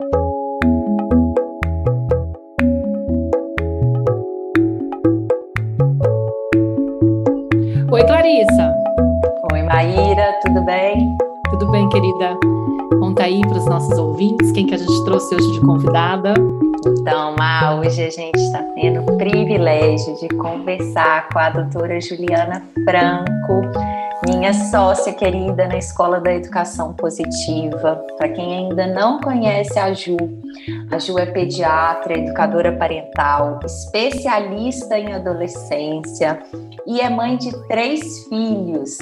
Oi, Clarissa. Oi, Maíra, tudo bem? Tudo bem, querida? Conta aí para os nossos ouvintes quem que a gente trouxe hoje de convidada. Então, Ma, hoje a gente está tendo o privilégio de conversar com a doutora Juliana Franco, minha sócia querida na Escola da Educação Positiva. Para quem ainda não conhece a Ju, a Ju é pediatra, educadora parental, especialista em adolescência e é mãe de três filhos: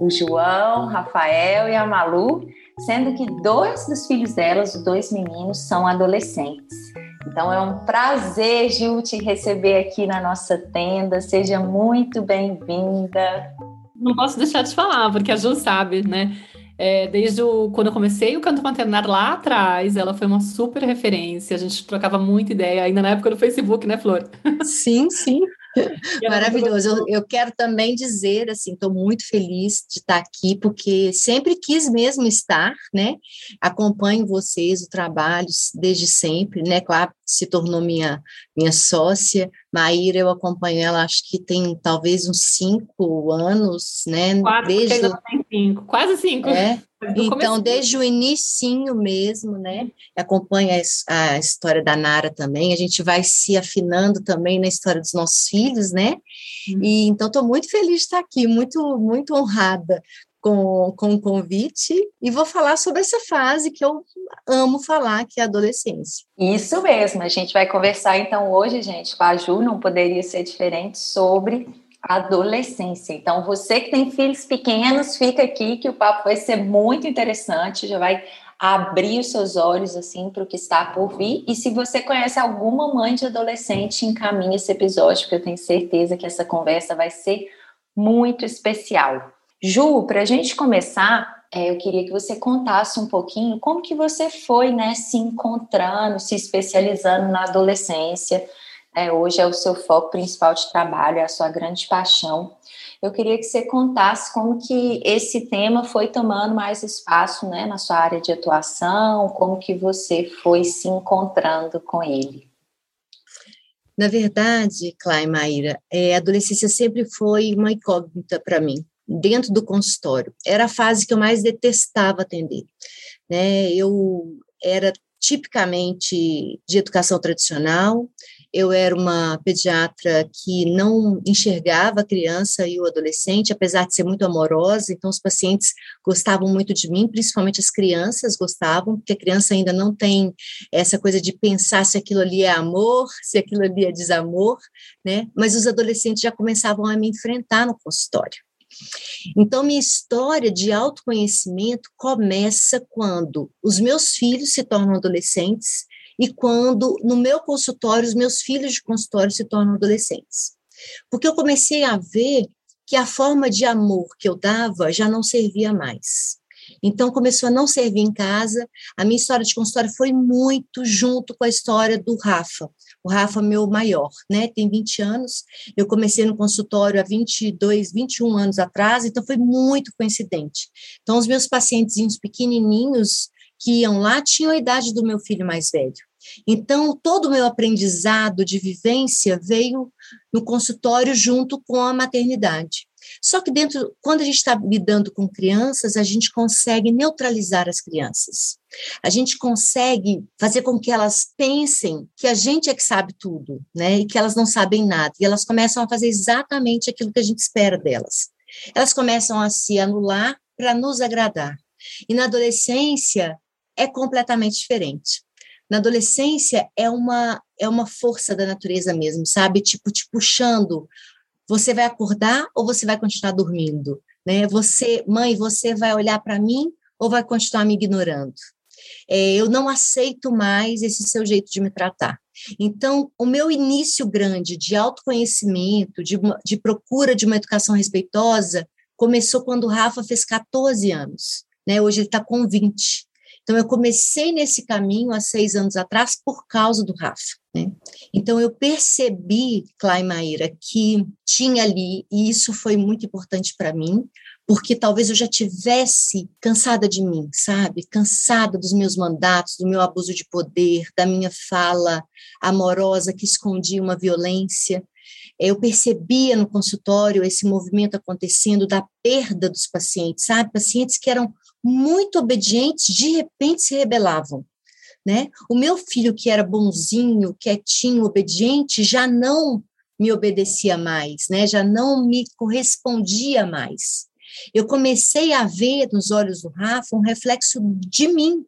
o João, Rafael e a Malu, sendo que dois dos filhos delas, os dois meninos, são adolescentes. Então é um prazer, Ju, te receber aqui na nossa tenda. Seja muito bem-vinda. Não posso deixar de falar, porque a Ju sabe, né? É, desde o, quando eu comecei o canto maternário lá atrás, ela foi uma super referência. A gente trocava muita ideia, ainda na época do Facebook, né, Flor? Sim, sim. Maravilhoso. Eu, eu, quero também dizer, assim, estou muito feliz de estar aqui, porque sempre quis mesmo estar, né? Acompanho vocês, o trabalho desde sempre, né? Claro, se tornou minha, minha sócia. Maíra, eu acompanho ela, acho que tem talvez uns cinco anos, né? Quase desde cinco, quase cinco. É, então, desde o início mesmo, né? Acompanha a história da Nara também. A gente vai se afinando também na história dos nossos filhos, né? Uhum. E então estou muito feliz de estar aqui, muito muito honrada com, com o convite e vou falar sobre essa fase que eu amo falar, que é a adolescência. Isso mesmo. A gente vai conversar então hoje, gente, com a Ju, não poderia ser diferente sobre adolescência. Então, você que tem filhos pequenos, fica aqui que o papo vai ser muito interessante, já vai abrir os seus olhos assim para o que está por vir. E se você conhece alguma mãe de adolescente, encaminhe esse episódio, porque eu tenho certeza que essa conversa vai ser muito especial. Ju, para a gente começar, é, eu queria que você contasse um pouquinho como que você foi, né, se encontrando, se especializando na adolescência é, hoje é o seu foco principal de trabalho, é a sua grande paixão. Eu queria que você contasse como que esse tema foi tomando mais espaço né, na sua área de atuação, como que você foi se encontrando com ele. Na verdade, Cláudia Maíra, é, a adolescência sempre foi uma incógnita para mim, dentro do consultório. Era a fase que eu mais detestava atender. Né? Eu era tipicamente de educação tradicional, eu era uma pediatra que não enxergava a criança e o adolescente, apesar de ser muito amorosa, então os pacientes gostavam muito de mim, principalmente as crianças gostavam, porque a criança ainda não tem essa coisa de pensar se aquilo ali é amor, se aquilo ali é desamor, né? Mas os adolescentes já começavam a me enfrentar no consultório. Então, minha história de autoconhecimento começa quando os meus filhos se tornam adolescentes e quando, no meu consultório, os meus filhos de consultório se tornam adolescentes. Porque eu comecei a ver que a forma de amor que eu dava já não servia mais. Então, começou a não servir em casa. A minha história de consultório foi muito junto com a história do Rafa. O Rafa, meu maior, né? Tem 20 anos. Eu comecei no consultório há 22, 21 anos atrás, então foi muito coincidente. Então, os meus pacientezinhos pequenininhos que iam lá tinham a idade do meu filho mais velho. Então, todo o meu aprendizado de vivência veio no consultório junto com a maternidade. Só que dentro, quando a gente está lidando com crianças, a gente consegue neutralizar as crianças. A gente consegue fazer com que elas pensem que a gente é que sabe tudo, né? E que elas não sabem nada. E elas começam a fazer exatamente aquilo que a gente espera delas. Elas começam a se anular para nos agradar. E na adolescência, é completamente diferente. Na adolescência é uma é uma força da natureza mesmo, sabe? Tipo te puxando. Você vai acordar ou você vai continuar dormindo, né? Você, mãe, você vai olhar para mim ou vai continuar me ignorando? É, eu não aceito mais esse seu jeito de me tratar. Então, o meu início grande de autoconhecimento, de, de procura de uma educação respeitosa, começou quando o Rafa fez 14 anos. Né? Hoje ele está com 20. Então, eu comecei nesse caminho há seis anos atrás por causa do Rafa. Né? Então, eu percebi, Maíra, que tinha ali, e isso foi muito importante para mim, porque talvez eu já tivesse cansada de mim, sabe? Cansada dos meus mandatos, do meu abuso de poder, da minha fala amorosa que escondia uma violência. Eu percebia no consultório esse movimento acontecendo da perda dos pacientes, sabe? Pacientes que eram muito obedientes, de repente se rebelavam. Né? O meu filho, que era bonzinho, quietinho, obediente, já não me obedecia mais, né? já não me correspondia mais. Eu comecei a ver nos olhos do Rafa um reflexo de mim.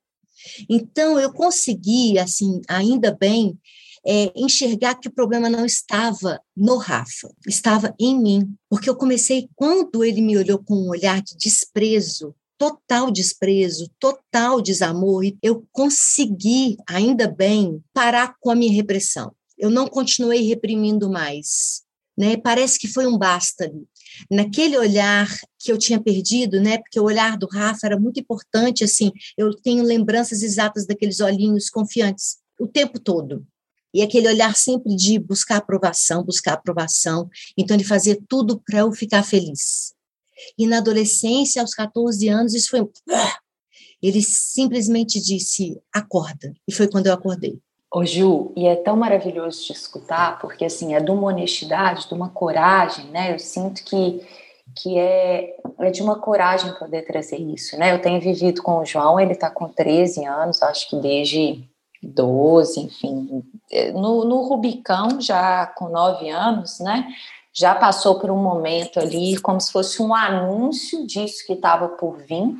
Então, eu consegui, assim, ainda bem, é, enxergar que o problema não estava no Rafa, estava em mim. Porque eu comecei, quando ele me olhou com um olhar de desprezo, total desprezo, total desamor, e eu consegui, ainda bem, parar com a minha repressão. Eu não continuei reprimindo mais. Né? Parece que foi um basta. Naquele olhar que eu tinha perdido, né? Porque o olhar do Rafa era muito importante, assim, eu tenho lembranças exatas daqueles olhinhos confiantes o tempo todo. E aquele olhar sempre de buscar aprovação, buscar aprovação. Então, ele fazia tudo para eu ficar feliz. E na adolescência, aos 14 anos, isso foi. Ele simplesmente disse: acorda. E foi quando eu acordei. Ô Ju, e é tão maravilhoso te escutar, porque assim, é de uma honestidade, de uma coragem, né? Eu sinto que, que é, é de uma coragem poder trazer isso, né? Eu tenho vivido com o João, ele tá com 13 anos, acho que desde 12, enfim. No, no Rubicão, já com 9 anos, né? Já passou por um momento ali, como se fosse um anúncio disso que estava por vir,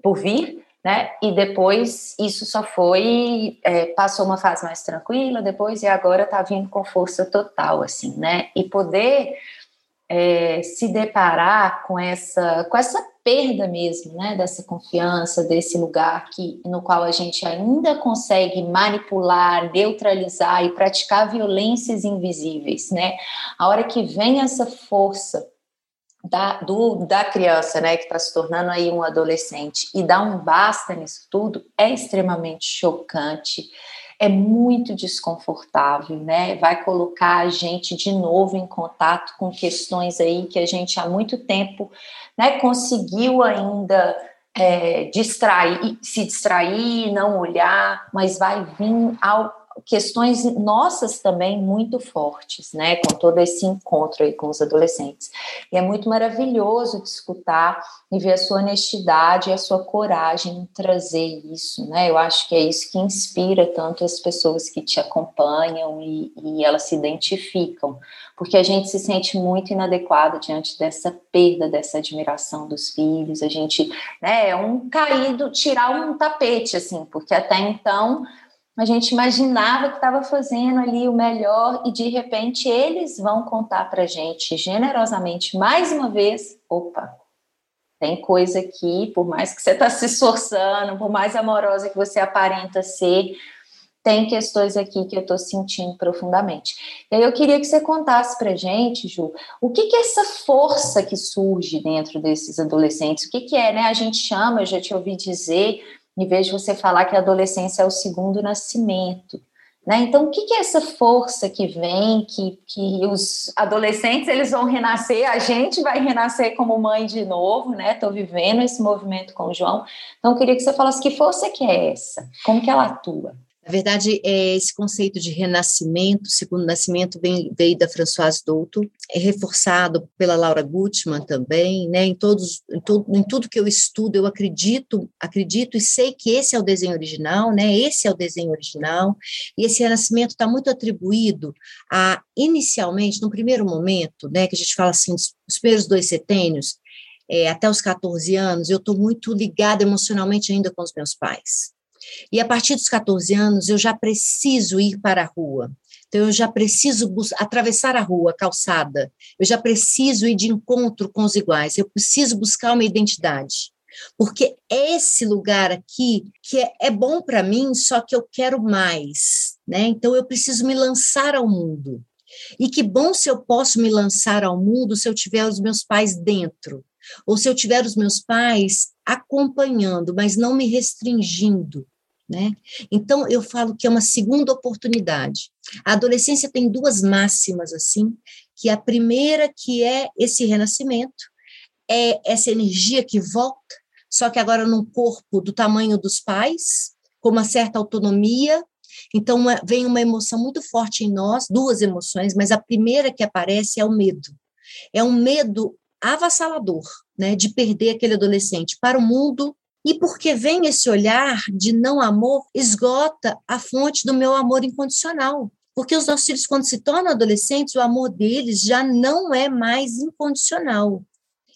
por vir, né? E depois isso só foi é, passou uma fase mais tranquila, depois e agora está vindo com força total, assim, né? E poder é, se deparar com essa com essa perda mesmo, né? Dessa confiança, desse lugar que no qual a gente ainda consegue manipular, neutralizar e praticar violências invisíveis, né? A hora que vem essa força da, do, da criança, né, que está se tornando aí um adolescente, e dar um basta nisso tudo, é extremamente chocante, é muito desconfortável, né? Vai colocar a gente de novo em contato com questões aí que a gente há muito tempo, né, conseguiu ainda é, distrair, se distrair, não olhar, mas vai vir ao questões nossas também muito fortes, né, com todo esse encontro aí com os adolescentes. E é muito maravilhoso de escutar e ver a sua honestidade e a sua coragem em trazer isso, né? Eu acho que é isso que inspira tanto as pessoas que te acompanham e, e elas se identificam, porque a gente se sente muito inadequado diante dessa perda, dessa admiração dos filhos. A gente, né, é um caído, tirar um tapete, assim, porque até então a gente imaginava que estava fazendo ali o melhor e de repente eles vão contar para gente generosamente mais uma vez, opa, tem coisa aqui, por mais que você está se esforçando, por mais amorosa que você aparenta ser, tem questões aqui que eu estou sentindo profundamente. E aí eu queria que você contasse para gente, Ju, o que, que é essa força que surge dentro desses adolescentes? O que, que é, né? A gente chama, eu já te ouvi dizer em vez de você falar que a adolescência é o segundo nascimento. Né? Então, o que, é essa força que vem, que, que os adolescentes eles vão renascer, a gente vai renascer como mãe de novo, né? Estou vivendo esse movimento com o João. Então, eu queria que você falasse que força que é essa, como que ela atua. Na verdade, é, esse conceito de renascimento, segundo nascimento, vem, veio da Françoise Douto, é reforçado pela Laura Gutmann também, né? Em todos, em, em tudo que eu estudo, eu acredito, acredito e sei que esse é o desenho original, né? Esse é o desenho original, e esse renascimento está muito atribuído a, inicialmente, no primeiro momento, né? Que a gente fala assim, os primeiros dois setênios, é, até os 14 anos, eu estou muito ligada emocionalmente ainda com os meus pais. E a partir dos 14 anos, eu já preciso ir para a rua. Então, eu já preciso atravessar a rua, a calçada. Eu já preciso ir de encontro com os iguais. Eu preciso buscar uma identidade. Porque é esse lugar aqui que é, é bom para mim, só que eu quero mais. Né? Então, eu preciso me lançar ao mundo. E que bom se eu posso me lançar ao mundo se eu tiver os meus pais dentro, ou se eu tiver os meus pais acompanhando, mas não me restringindo. Né? Então, eu falo que é uma segunda oportunidade. A adolescência tem duas máximas, assim, que a primeira que é esse renascimento, é essa energia que volta, só que agora num corpo do tamanho dos pais, com uma certa autonomia. Então, uma, vem uma emoção muito forte em nós, duas emoções, mas a primeira que aparece é o medo. É um medo avassalador, né, de perder aquele adolescente para o mundo e porque vem esse olhar de não amor, esgota a fonte do meu amor incondicional. Porque os nossos filhos, quando se tornam adolescentes, o amor deles já não é mais incondicional.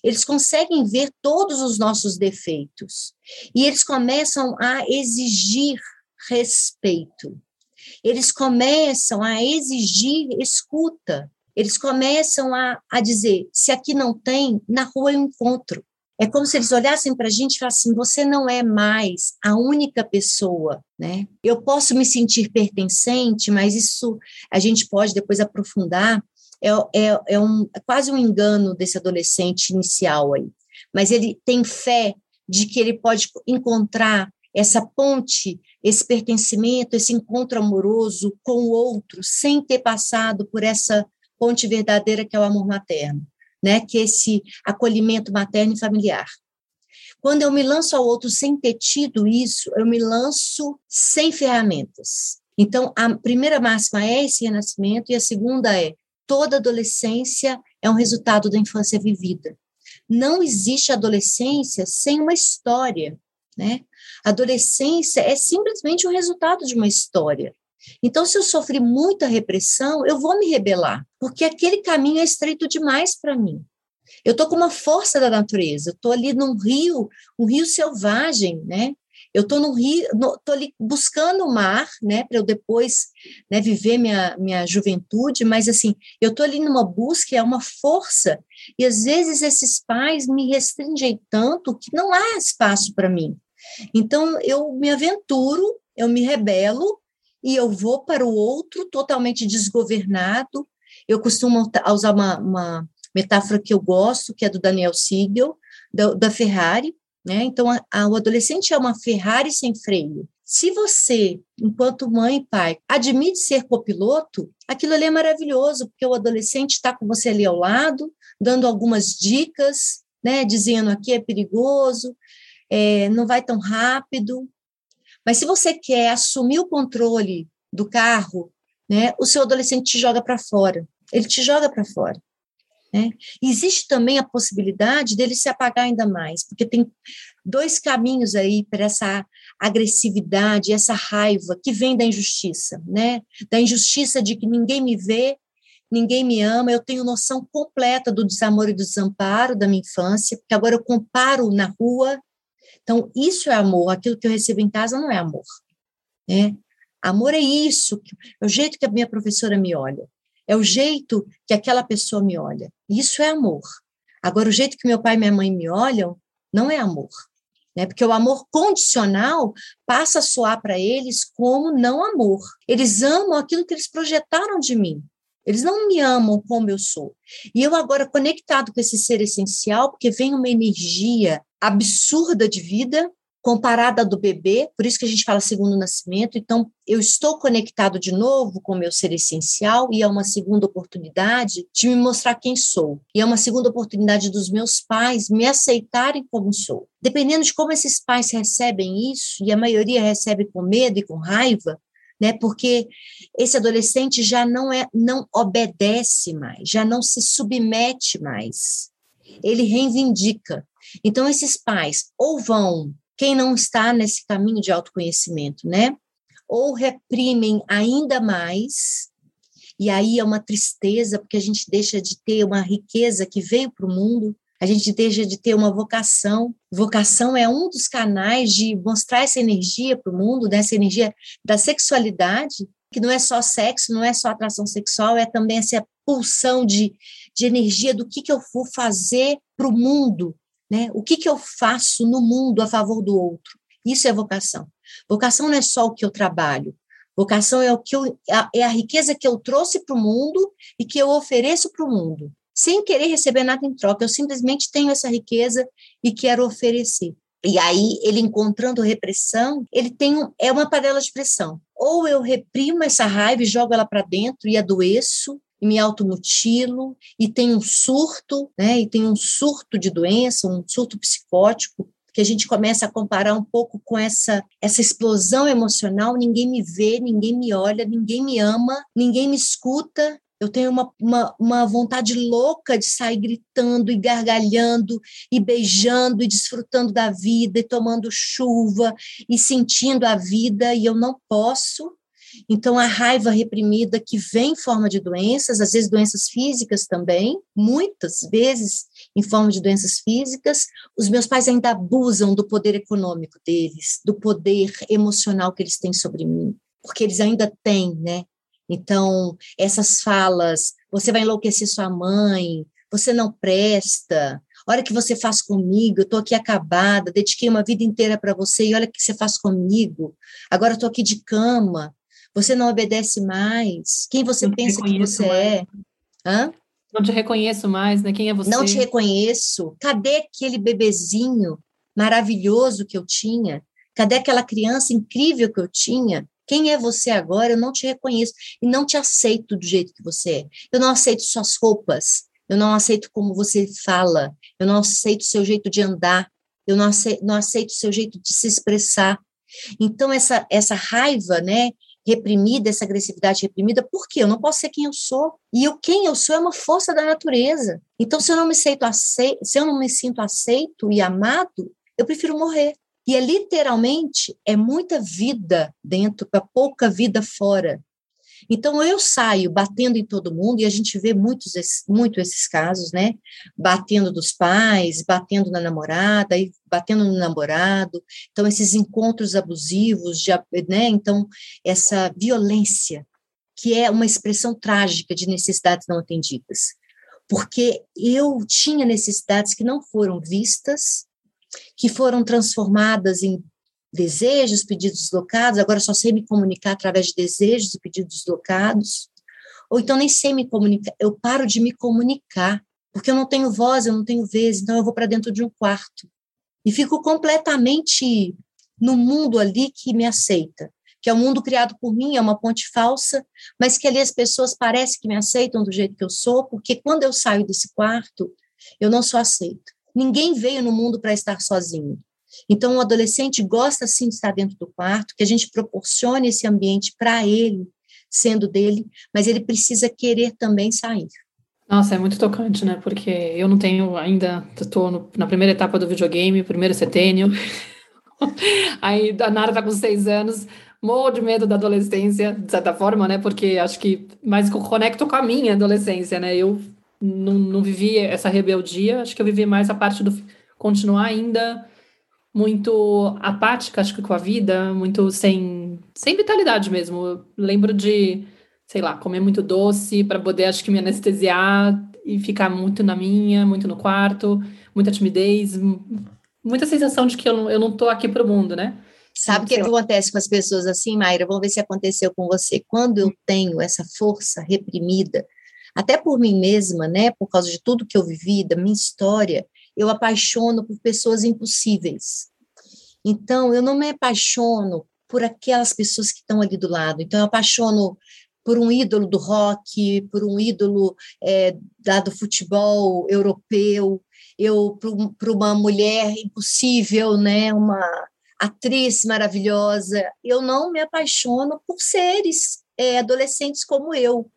Eles conseguem ver todos os nossos defeitos. E eles começam a exigir respeito. Eles começam a exigir escuta. Eles começam a, a dizer: se aqui não tem, na rua eu encontro. É como se eles olhassem para a gente e falassem: você não é mais a única pessoa, né? Eu posso me sentir pertencente, mas isso a gente pode depois aprofundar. É, é, é, um, é quase um engano desse adolescente inicial aí. Mas ele tem fé de que ele pode encontrar essa ponte, esse pertencimento, esse encontro amoroso com o outro, sem ter passado por essa ponte verdadeira que é o amor materno né, que esse acolhimento materno e familiar. Quando eu me lanço ao outro sem ter tido isso, eu me lanço sem ferramentas. Então, a primeira máxima é esse renascimento, e a segunda é: toda adolescência é um resultado da infância vivida. Não existe adolescência sem uma história, né? Adolescência é simplesmente o resultado de uma história. Então, se eu sofri muita repressão, eu vou me rebelar, porque aquele caminho é estreito demais para mim. Eu estou com uma força da natureza, eu estou ali num rio, um rio selvagem, né? Eu estou no rio, estou ali buscando o mar, né, para eu depois né, viver minha, minha juventude, mas assim, eu estou ali numa busca, é uma força, e às vezes esses pais me restringem tanto que não há espaço para mim. Então, eu me aventuro, eu me rebelo, e eu vou para o outro totalmente desgovernado. Eu costumo usar uma, uma metáfora que eu gosto, que é do Daniel Siegel, da, da Ferrari, né? Então, a, a, o adolescente é uma Ferrari sem freio. Se você, enquanto mãe e pai, admite ser copiloto, aquilo ali é maravilhoso, porque o adolescente está com você ali ao lado, dando algumas dicas, né? Dizendo aqui é perigoso, é, não vai tão rápido, mas se você quer assumir o controle do carro, né, o seu adolescente te joga para fora. Ele te joga para fora. Né? Existe também a possibilidade dele se apagar ainda mais, porque tem dois caminhos aí para essa agressividade, essa raiva que vem da injustiça, né? Da injustiça de que ninguém me vê, ninguém me ama, eu tenho noção completa do desamor e do desamparo da minha infância, porque agora eu comparo na rua então, isso é amor, aquilo que eu recebo em casa não é amor. Né? Amor é isso, é o jeito que a minha professora me olha, é o jeito que aquela pessoa me olha. Isso é amor. Agora, o jeito que meu pai e minha mãe me olham não é amor. Né? Porque o amor condicional passa a soar para eles como não amor. Eles amam aquilo que eles projetaram de mim. Eles não me amam como eu sou. E eu agora conectado com esse ser essencial, porque vem uma energia absurda de vida comparada do bebê, por isso que a gente fala segundo nascimento. Então, eu estou conectado de novo com o meu ser essencial e é uma segunda oportunidade de me mostrar quem sou. E é uma segunda oportunidade dos meus pais me aceitarem como sou. Dependendo de como esses pais recebem isso, e a maioria recebe com medo e com raiva, né? Porque esse adolescente já não é não obedece mais, já não se submete mais. Ele reivindica. Então, esses pais ou vão, quem não está nesse caminho de autoconhecimento, né? Ou reprimem ainda mais, e aí é uma tristeza, porque a gente deixa de ter uma riqueza que veio para o mundo, a gente deixa de ter uma vocação. Vocação é um dos canais de mostrar essa energia para o mundo, dessa né? energia da sexualidade, que não é só sexo, não é só atração sexual, é também essa pulsão de, de energia do que, que eu vou fazer para o mundo, né? O que, que eu faço no mundo a favor do outro? Isso é vocação. Vocação não é só o que eu trabalho. Vocação é o que eu, é a riqueza que eu trouxe para o mundo e que eu ofereço para o mundo, sem querer receber nada em troca. Eu simplesmente tenho essa riqueza e quero oferecer. E aí, ele encontrando repressão, ele tem um, é uma panela de pressão. Ou eu reprimo essa raiva e jogo ela para dentro e adoeço, e me automutilo e tenho um surto, né? E tenho um surto de doença, um surto psicótico que a gente começa a comparar um pouco com essa essa explosão emocional, ninguém me vê, ninguém me olha, ninguém me ama, ninguém me escuta, eu tenho uma, uma, uma, vontade louca de sair gritando e gargalhando e beijando e desfrutando da vida e tomando chuva e sentindo a vida e eu não posso. Então, a raiva reprimida que vem em forma de doenças, às vezes doenças físicas também, muitas vezes em forma de doenças físicas, os meus pais ainda abusam do poder econômico deles, do poder emocional que eles têm sobre mim, porque eles ainda têm, né? Então, essas falas, você vai enlouquecer sua mãe, você não presta, olha o que você faz comigo, eu estou aqui acabada, dediquei uma vida inteira para você e olha o que você faz comigo, agora estou aqui de cama, você não obedece mais, quem você não pensa que você mais. é? Hã? Não te reconheço mais, né? Quem é você? Não te reconheço. Cadê aquele bebezinho maravilhoso que eu tinha? Cadê aquela criança incrível que eu tinha? Quem é você agora? Eu não te reconheço e não te aceito do jeito que você é. Eu não aceito suas roupas, eu não aceito como você fala, eu não aceito seu jeito de andar, eu não aceito, não aceito seu jeito de se expressar. Então, essa, essa raiva, né, reprimida, essa agressividade reprimida, por quê? Eu não posso ser quem eu sou. E o quem eu sou é uma força da natureza. Então, se eu não me sinto aceito, se eu não me sinto aceito e amado, eu prefiro morrer. E é literalmente é muita vida dentro para pouca vida fora. Então eu saio batendo em todo mundo e a gente vê muitos muito esses casos, né? Batendo dos pais, batendo na namorada, e batendo no namorado. Então esses encontros abusivos, de, né? Então essa violência que é uma expressão trágica de necessidades não atendidas. Porque eu tinha necessidades que não foram vistas, que foram transformadas em desejos, pedidos deslocados, agora só sei me comunicar através de desejos e pedidos deslocados, ou então nem sei me comunicar, eu paro de me comunicar, porque eu não tenho voz, eu não tenho vez, então eu vou para dentro de um quarto e fico completamente no mundo ali que me aceita, que é um mundo criado por mim, é uma ponte falsa, mas que ali as pessoas parecem que me aceitam do jeito que eu sou, porque quando eu saio desse quarto, eu não sou aceita. Ninguém veio no mundo para estar sozinho. Então, o adolescente gosta sim de estar dentro do quarto, que a gente proporcione esse ambiente para ele, sendo dele, mas ele precisa querer também sair. Nossa, é muito tocante, né? Porque eu não tenho ainda, estou na primeira etapa do videogame, primeiro setênio. Aí a Nara está com seis anos, morro de medo da adolescência, de certa forma, né? Porque acho que mais conecto com a minha adolescência, né? Eu não, não vivi essa rebeldia, acho que eu vivi mais a parte do continuar ainda muito apática, acho que com a vida, muito sem, sem vitalidade mesmo. Eu lembro de, sei lá, comer muito doce para poder, acho que, me anestesiar e ficar muito na minha, muito no quarto, muita timidez, muita sensação de que eu não, eu não tô aqui pro mundo, né? Sabe o que, que acontece com as pessoas assim, Mayra? Vamos ver se aconteceu com você. Quando eu tenho essa força reprimida, até por mim mesma, né, por causa de tudo que eu vivi, da minha história, eu apaixono por pessoas impossíveis. Então, eu não me apaixono por aquelas pessoas que estão ali do lado. Então, eu apaixono por um ídolo do rock, por um ídolo é, da, do futebol europeu, eu por uma mulher impossível, né, uma atriz maravilhosa. Eu não me apaixono por seres é, adolescentes como eu.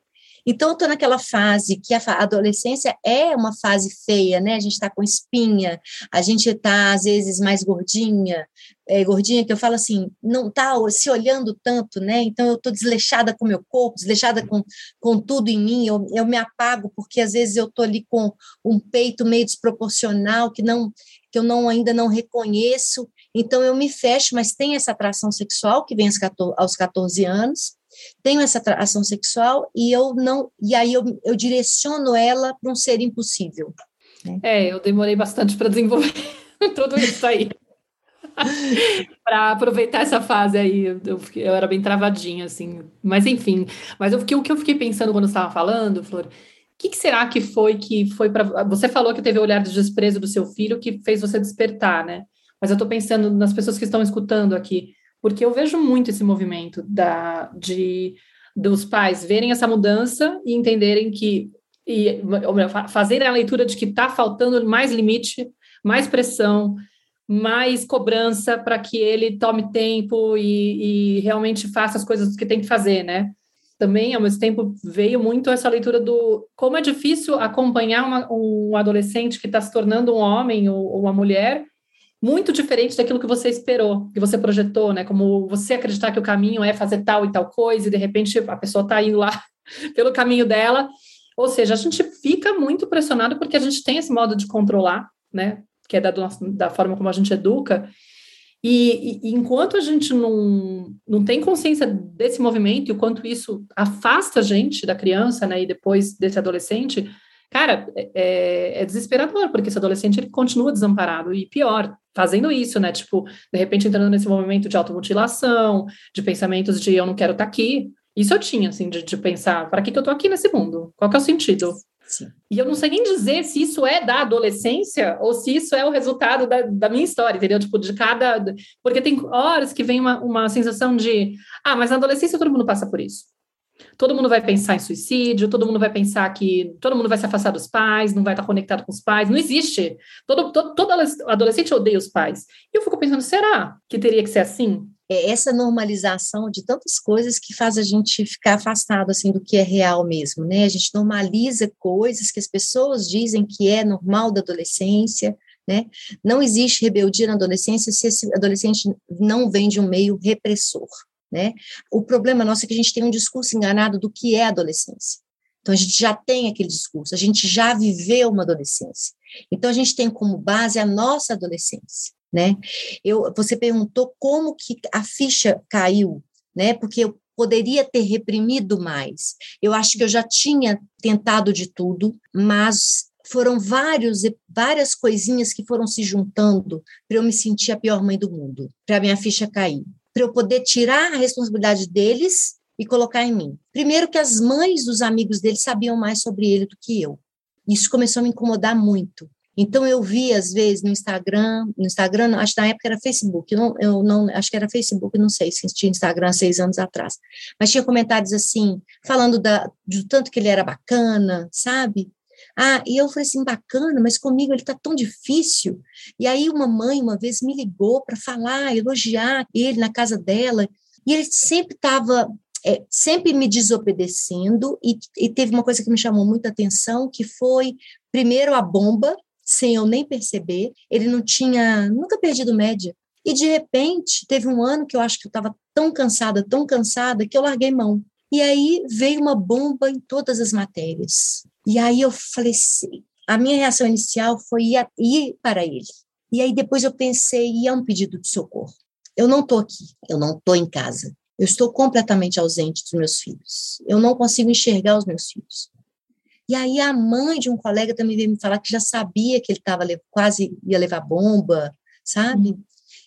Então, eu estou naquela fase que a adolescência é uma fase feia, né? A gente está com espinha, a gente está, às vezes, mais gordinha, é, gordinha, que eu falo assim, não está se olhando tanto, né? Então, eu estou desleixada com o meu corpo, desleixada com, com tudo em mim, eu, eu me apago, porque às vezes eu estou ali com um peito meio desproporcional, que não que eu não ainda não reconheço, então eu me fecho, mas tem essa atração sexual que vem aos 14 anos, tenho essa atração sexual e eu não e aí eu, eu direciono ela para um ser impossível. Né? É, eu demorei bastante para desenvolver tudo isso aí. para aproveitar essa fase aí, eu, eu, era bem travadinha, assim. Mas enfim, mas eu, o que eu fiquei pensando quando estava falando, Flor, o que, que, será que foi que foi para. Você falou que teve o olhar de desprezo do seu filho que fez você despertar, né? Mas eu estou pensando nas pessoas que estão escutando aqui porque eu vejo muito esse movimento da, de dos pais verem essa mudança e entenderem que e fazerem a leitura de que está faltando mais limite, mais pressão, mais cobrança para que ele tome tempo e, e, realmente faça as coisas que tem que fazer, né? Também, ao mesmo tempo, veio muito essa leitura do como é difícil acompanhar uma, um adolescente que está se tornando um homem ou, ou uma mulher muito diferente daquilo que você esperou, que você projetou, né? Como você acreditar que o caminho é fazer tal e tal coisa, e de repente a pessoa está indo lá pelo caminho dela. Ou seja, a gente fica muito pressionado porque a gente tem esse modo de controlar, né? Que é da, da forma como a gente educa. E, e, enquanto a gente não, não tem consciência desse movimento e o quanto isso afasta a gente da criança, né? E depois desse adolescente, cara, é, é, é desesperador, porque esse adolescente ele continua desamparado e pior, fazendo isso, né? Tipo, de repente entrando nesse movimento de automutilação, de pensamentos de eu não quero estar tá aqui. Isso eu tinha, assim, de, de pensar, para que, que eu tô aqui nesse mundo? Qual que é o sentido? Sim. E eu não sei nem dizer se isso é da adolescência ou se isso é o resultado da, da minha história, entendeu? Tipo, de cada. Porque tem horas que vem uma, uma sensação de. Ah, mas na adolescência todo mundo passa por isso todo mundo vai pensar em suicídio, todo mundo vai pensar que todo mundo vai se afastar dos pais, não vai estar conectado com os pais, não existe. Todo, todo, todo adolescente odeia os pais. E eu fico pensando, será que teria que ser assim? É essa normalização de tantas coisas que faz a gente ficar afastado assim do que é real mesmo, né? A gente normaliza coisas que as pessoas dizem que é normal da adolescência, né? Não existe rebeldia na adolescência se esse adolescente não vem de um meio repressor né? O problema nosso é que a gente tem um discurso enganado do que é adolescência. Então, a gente já tem aquele discurso, a gente já viveu uma adolescência. Então, a gente tem como base a nossa adolescência, né? Eu, você perguntou como que a ficha caiu, né? Porque eu poderia ter reprimido mais. Eu acho que eu já tinha tentado de tudo, mas foram vários várias coisinhas que foram se juntando para eu me sentir a pior mãe do mundo, para minha ficha cair para eu poder tirar a responsabilidade deles e colocar em mim. Primeiro que as mães dos amigos dele sabiam mais sobre ele do que eu. Isso começou a me incomodar muito. Então eu vi às vezes no Instagram, no Instagram, acho que na época era Facebook, eu não, eu não acho que era Facebook, não sei se tinha Instagram seis anos atrás, mas tinha comentários assim, falando da, do tanto que ele era bacana, sabe? Ah, e eu falei assim, bacana, mas comigo ele está tão difícil. E aí uma mãe uma vez me ligou para falar, elogiar ele na casa dela, e ele sempre estava é, sempre me desobedecendo, e, e teve uma coisa que me chamou muita atenção, que foi, primeiro, a bomba, sem eu nem perceber, ele não tinha, nunca perdido média, e de repente, teve um ano que eu acho que eu estava tão cansada, tão cansada, que eu larguei mão. E aí veio uma bomba em todas as matérias. E aí eu falei assim, a minha reação inicial foi ir, ir para ele. E aí depois eu pensei, e é um pedido de socorro. Eu não estou aqui, eu não estou em casa. Eu estou completamente ausente dos meus filhos. Eu não consigo enxergar os meus filhos. E aí a mãe de um colega também veio me falar que já sabia que ele estava quase ia levar bomba, sabe? Uhum.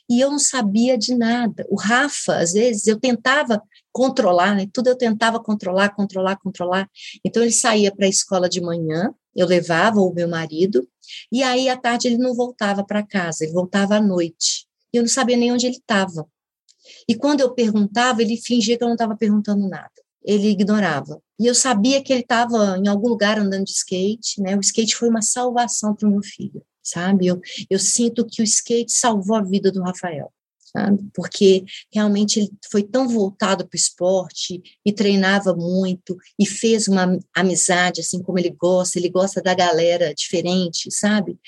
E eu não sabia de nada. O Rafa, às vezes, eu tentava controlar, né? Tudo eu tentava controlar, controlar, controlar. Então ele saía para a escola de manhã, eu levava o meu marido, e aí à tarde ele não voltava para casa, ele voltava à noite. E eu não sabia nem onde ele estava. E quando eu perguntava, ele fingia que eu não estava perguntando nada. Ele ignorava. E eu sabia que ele estava em algum lugar andando de skate, né? O skate foi uma salvação para o meu filho, sabe? Eu, eu sinto que o skate salvou a vida do Rafael sabe? Porque realmente ele foi tão voltado para o esporte e treinava muito e fez uma amizade assim como ele gosta, ele gosta da galera diferente, sabe?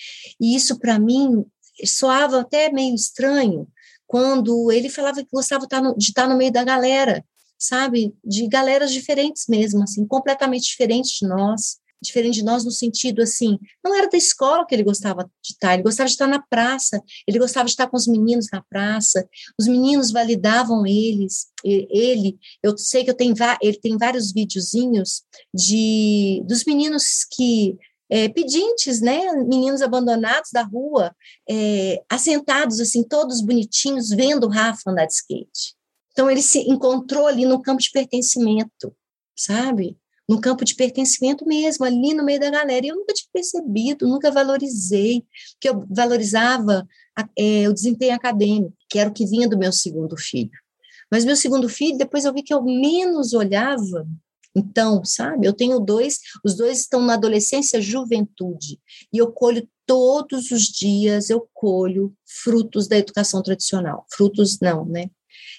E isso para mim soava até meio estranho quando ele falava que gostava de estar no meio da galera, sabe? De galeras diferentes mesmo, assim, completamente diferentes de nós diferente de nós no sentido assim, não era da escola que ele gostava de estar, ele gostava de estar na praça, ele gostava de estar com os meninos na praça, os meninos validavam eles, ele, eu sei que eu tenho, ele tem vários videozinhos de dos meninos que é, pedintes, né, meninos abandonados da rua, é, assentados assim, todos bonitinhos, vendo o Rafa andar de skate. Então ele se encontrou ali no campo de pertencimento, sabe? No campo de pertencimento mesmo, ali no meio da galera. E eu nunca tinha percebido, nunca valorizei, que eu valorizava é, o desempenho acadêmico, que era o que vinha do meu segundo filho. Mas meu segundo filho, depois eu vi que eu menos olhava. Então, sabe, eu tenho dois, os dois estão na adolescência, juventude, e eu colho todos os dias, eu colho frutos da educação tradicional. Frutos não, né?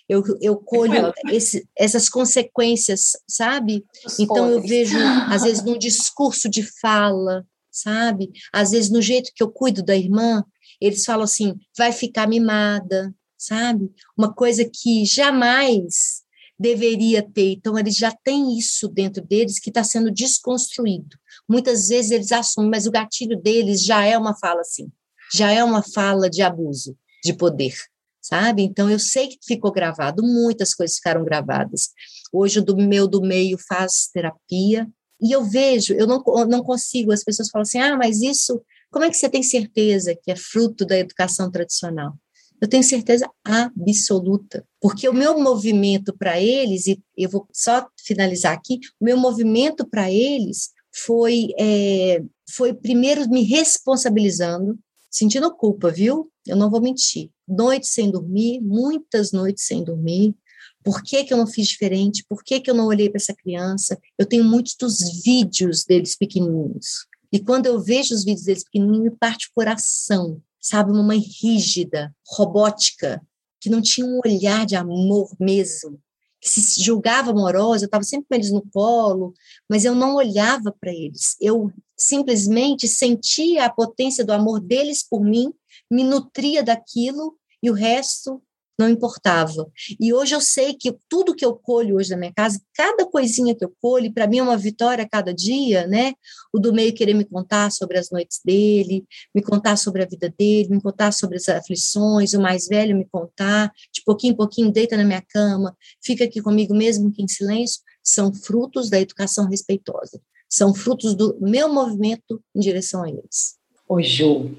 Eu, eu colho esse, essas consequências, sabe? Então, eu vejo, às vezes, num discurso de fala, sabe? Às vezes, no jeito que eu cuido da irmã, eles falam assim, vai ficar mimada, sabe? Uma coisa que jamais deveria ter. Então, eles já têm isso dentro deles que está sendo desconstruído. Muitas vezes eles assumem, mas o gatilho deles já é uma fala assim, já é uma fala de abuso de poder, sabe? Então, eu sei que ficou gravado, muitas coisas ficaram gravadas. Hoje, o do meu do meio faz terapia, e eu vejo, eu não, não consigo, as pessoas falam assim, ah, mas isso, como é que você tem certeza que é fruto da educação tradicional? Eu tenho certeza absoluta, porque o meu movimento para eles, e eu vou só finalizar aqui, o meu movimento para eles foi, é, foi primeiro me responsabilizando, sentindo culpa, viu? Eu não vou mentir. Noites sem dormir, muitas noites sem dormir. Por que, que eu não fiz diferente? Por que, que eu não olhei para essa criança? Eu tenho muitos dos vídeos deles pequenininhos. E quando eu vejo os vídeos deles pequenininhos, me parte o coração, sabe, uma mãe rígida, robótica, que não tinha um olhar de amor mesmo, que se julgava amorosa, eu estava sempre com eles no colo, mas eu não olhava para eles. Eu simplesmente sentia a potência do amor deles por mim, me nutria daquilo e o resto não importava. E hoje eu sei que tudo que eu colho hoje na minha casa, cada coisinha que eu colho, para mim é uma vitória a cada dia, né? O do meio querer me contar sobre as noites dele, me contar sobre a vida dele, me contar sobre as aflições, o mais velho me contar, de pouquinho em pouquinho deita na minha cama, fica aqui comigo mesmo que em silêncio, são frutos da educação respeitosa. São frutos do meu movimento em direção a eles. Ô, Ju,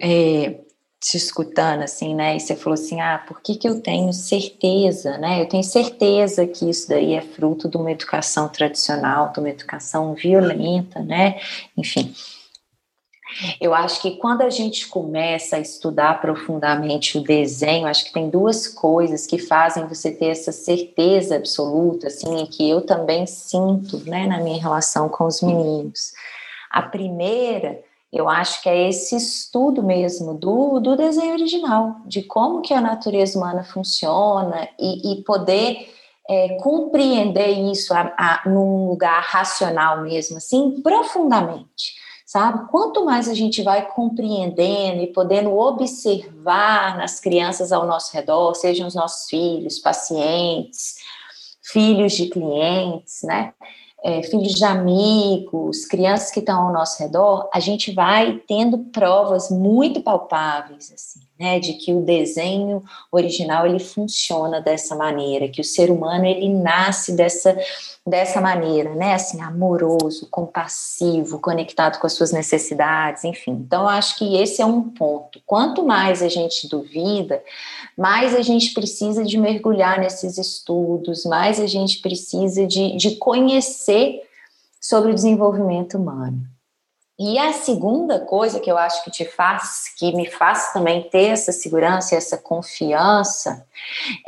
é, te escutando, assim, né? E você falou assim, ah, por que, que eu tenho certeza, né? Eu tenho certeza que isso daí é fruto de uma educação tradicional, de uma educação violenta, né? Enfim. Eu acho que quando a gente começa a estudar profundamente o desenho, acho que tem duas coisas que fazem você ter essa certeza absoluta, assim, que eu também sinto, né, na minha relação com os meninos. A primeira eu acho que é esse estudo mesmo do, do desenho original, de como que a natureza humana funciona e, e poder é, compreender isso a, a, num lugar racional mesmo, assim, profundamente, sabe? Quanto mais a gente vai compreendendo e podendo observar nas crianças ao nosso redor, sejam os nossos filhos, pacientes, filhos de clientes, né? é, filhos de amigos, crianças que estão ao nosso redor, a gente vai tendo provas muito palpáveis, assim, né, de que o desenho original ele funciona dessa maneira, que o ser humano ele nasce dessa dessa maneira, né, assim, amoroso, compassivo, conectado com as suas necessidades, enfim. Então, acho que esse é um ponto. Quanto mais a gente duvida, mais a gente precisa de mergulhar nesses estudos, mais a gente precisa de, de conhecer sobre o desenvolvimento humano. E a segunda coisa que eu acho que te faz, que me faz também ter essa segurança, essa confiança,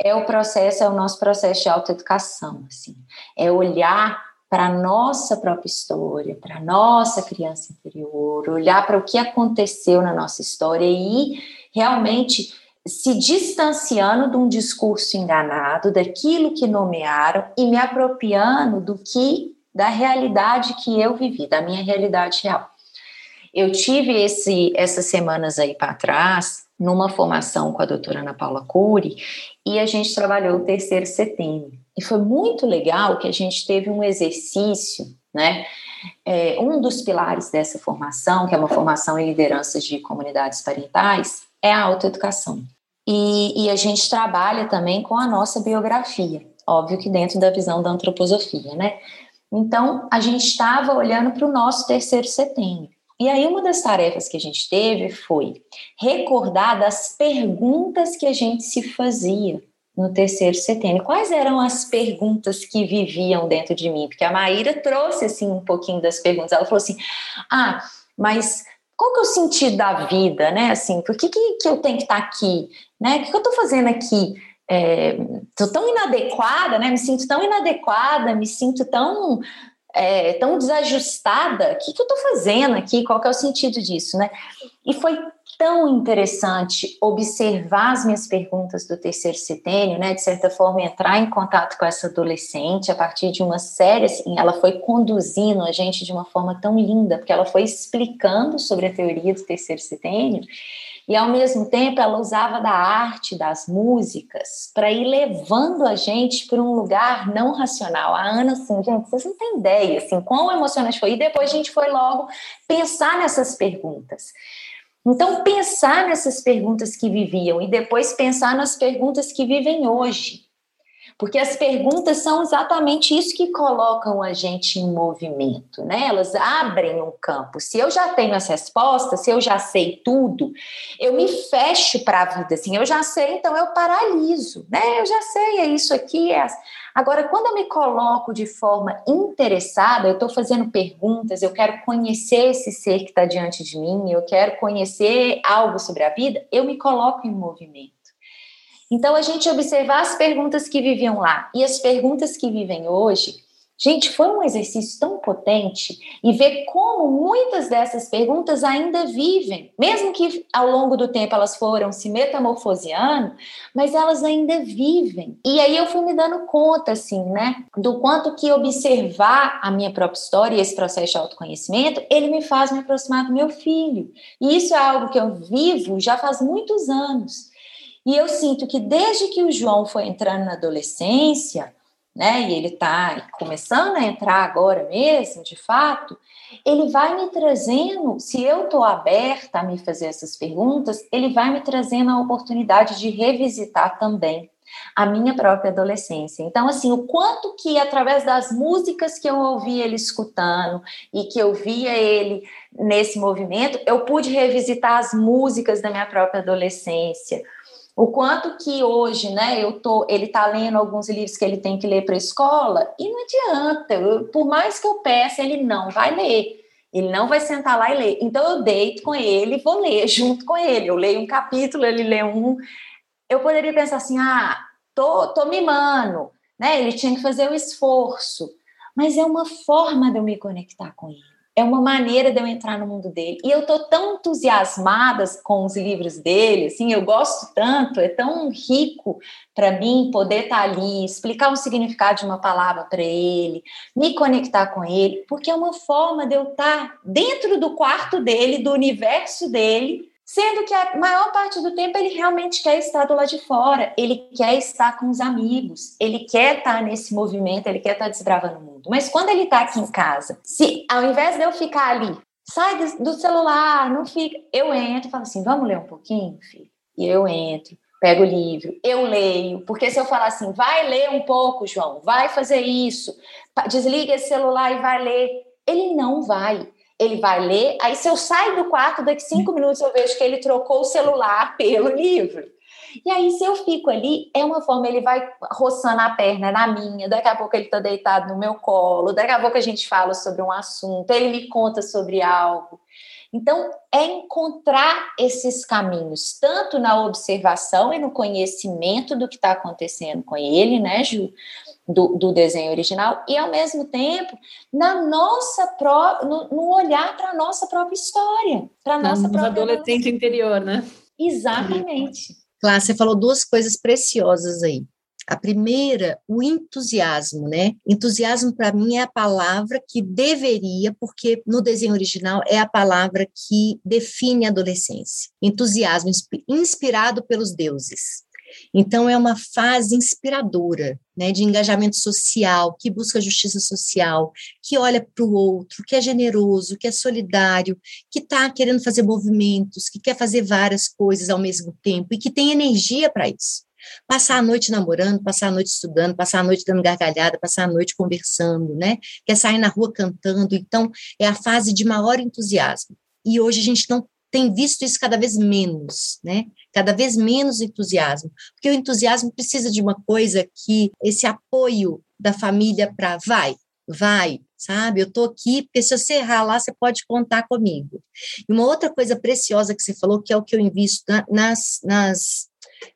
é o processo, é o nosso processo de autoeducação, assim. É olhar para a nossa própria história, para a nossa criança interior, olhar para o que aconteceu na nossa história e realmente se distanciando de um discurso enganado, daquilo que nomearam e me apropriando do que da realidade que eu vivi, da minha realidade real. Eu tive esse, essas semanas aí para trás, numa formação com a doutora Ana Paula Cury, e a gente trabalhou o terceiro setembro. E foi muito legal que a gente teve um exercício, né? É, um dos pilares dessa formação, que é uma formação em lideranças de comunidades parentais, é a autoeducação. E, e a gente trabalha também com a nossa biografia, óbvio que dentro da visão da antroposofia, né? Então, a gente estava olhando para o nosso terceiro setembro. E aí, uma das tarefas que a gente teve foi recordar das perguntas que a gente se fazia no terceiro setênio. Quais eram as perguntas que viviam dentro de mim? Porque a Maíra trouxe assim um pouquinho das perguntas. Ela falou assim: "Ah, mas qual que é o sentido da vida, né? Assim, por que, que, que eu tenho que estar aqui, né? O que, que eu estou fazendo aqui estou é, tão inadequada, né? Me sinto tão inadequada, me sinto tão é, tão desajustada. O que, que eu estou fazendo aqui? Qual que é o sentido disso, né? E foi tão interessante observar as minhas perguntas do terceiro setênio, né? De certa forma, entrar em contato com essa adolescente a partir de uma série, assim, ela foi conduzindo a gente de uma forma tão linda, porque ela foi explicando sobre a teoria do terceiro setênio e ao mesmo tempo ela usava da arte, das músicas, para ir levando a gente para um lugar não racional. A Ana, assim, gente, vocês não têm ideia, assim, quão emocionante foi. E depois a gente foi logo pensar nessas perguntas. Então, pensar nessas perguntas que viviam e depois pensar nas perguntas que vivem hoje. Porque as perguntas são exatamente isso que colocam a gente em movimento, né? Elas abrem um campo. Se eu já tenho as respostas, se eu já sei tudo, eu me fecho para a vida, assim, eu já sei, então eu paraliso, né? Eu já sei, é isso aqui, é Agora, quando eu me coloco de forma interessada, eu estou fazendo perguntas, eu quero conhecer esse ser que está diante de mim, eu quero conhecer algo sobre a vida, eu me coloco em movimento. Então, a gente observar as perguntas que viviam lá e as perguntas que vivem hoje, gente, foi um exercício tão potente e ver como muitas dessas perguntas ainda vivem, mesmo que ao longo do tempo elas foram se metamorfoseando, mas elas ainda vivem. E aí eu fui me dando conta, assim, né, do quanto que observar a minha própria história e esse processo de autoconhecimento, ele me faz me aproximar do meu filho. E isso é algo que eu vivo já faz muitos anos. E eu sinto que desde que o João foi entrando na adolescência, né, e ele está começando a entrar agora mesmo, de fato, ele vai me trazendo, se eu estou aberta a me fazer essas perguntas, ele vai me trazendo a oportunidade de revisitar também a minha própria adolescência. Então, assim, o quanto que através das músicas que eu ouvia ele escutando e que eu via ele nesse movimento, eu pude revisitar as músicas da minha própria adolescência o quanto que hoje, né, eu tô, ele está lendo alguns livros que ele tem que ler para a escola e não adianta, eu, por mais que eu peça, ele não vai ler. Ele não vai sentar lá e ler. Então eu deito com ele e vou ler junto com ele. Eu leio um capítulo, ele lê um. Eu poderia pensar assim: ah, tô, tô mimando, né? Ele tinha que fazer o esforço. Mas é uma forma de eu me conectar com ele é uma maneira de eu entrar no mundo dele. E eu tô tão entusiasmada com os livros dele, assim, eu gosto tanto, é tão rico para mim poder estar tá ali, explicar o significado de uma palavra para ele, me conectar com ele, porque é uma forma de eu estar tá dentro do quarto dele, do universo dele, Sendo que a maior parte do tempo ele realmente quer estar do lado de fora, ele quer estar com os amigos, ele quer estar nesse movimento, ele quer estar desbravando o mundo. Mas quando ele está aqui em casa, se ao invés de eu ficar ali, sai do celular, não fica, eu entro e falo assim: vamos ler um pouquinho, filho? E eu entro, pego o livro, eu leio, porque se eu falar assim, vai ler um pouco, João, vai fazer isso, desliga esse celular e vai ler, ele não vai ele vai ler, aí se eu saio do quarto, daqui cinco minutos eu vejo que ele trocou o celular pelo livro. E aí, se eu fico ali, é uma forma, ele vai roçando a perna na minha, daqui a pouco ele está deitado no meu colo, daqui a pouco a gente fala sobre um assunto, ele me conta sobre algo. Então, é encontrar esses caminhos, tanto na observação e no conhecimento do que está acontecendo com ele, né, Ju? do, do desenho original e ao mesmo tempo na nossa pró no, no olhar para a nossa própria história, para a nossa própria adolescente nossa... interior, né? Exatamente. Cláudia, você falou duas coisas preciosas aí. A primeira, o entusiasmo, né? Entusiasmo para mim é a palavra que deveria, porque no desenho original é a palavra que define a adolescência. Entusiasmo inspirado pelos deuses. Então, é uma fase inspiradora, né, de engajamento social, que busca justiça social, que olha para o outro, que é generoso, que é solidário, que está querendo fazer movimentos, que quer fazer várias coisas ao mesmo tempo e que tem energia para isso. Passar a noite namorando, passar a noite estudando, passar a noite dando gargalhada, passar a noite conversando, né? Quer sair na rua cantando. Então, é a fase de maior entusiasmo. E hoje a gente não tem visto isso cada vez menos, né? Cada vez menos entusiasmo, porque o entusiasmo precisa de uma coisa que esse apoio da família para vai, vai, sabe? Eu tô aqui porque se você errar lá, você pode contar comigo. E uma outra coisa preciosa que você falou, que é o que eu invisto na, nas, nas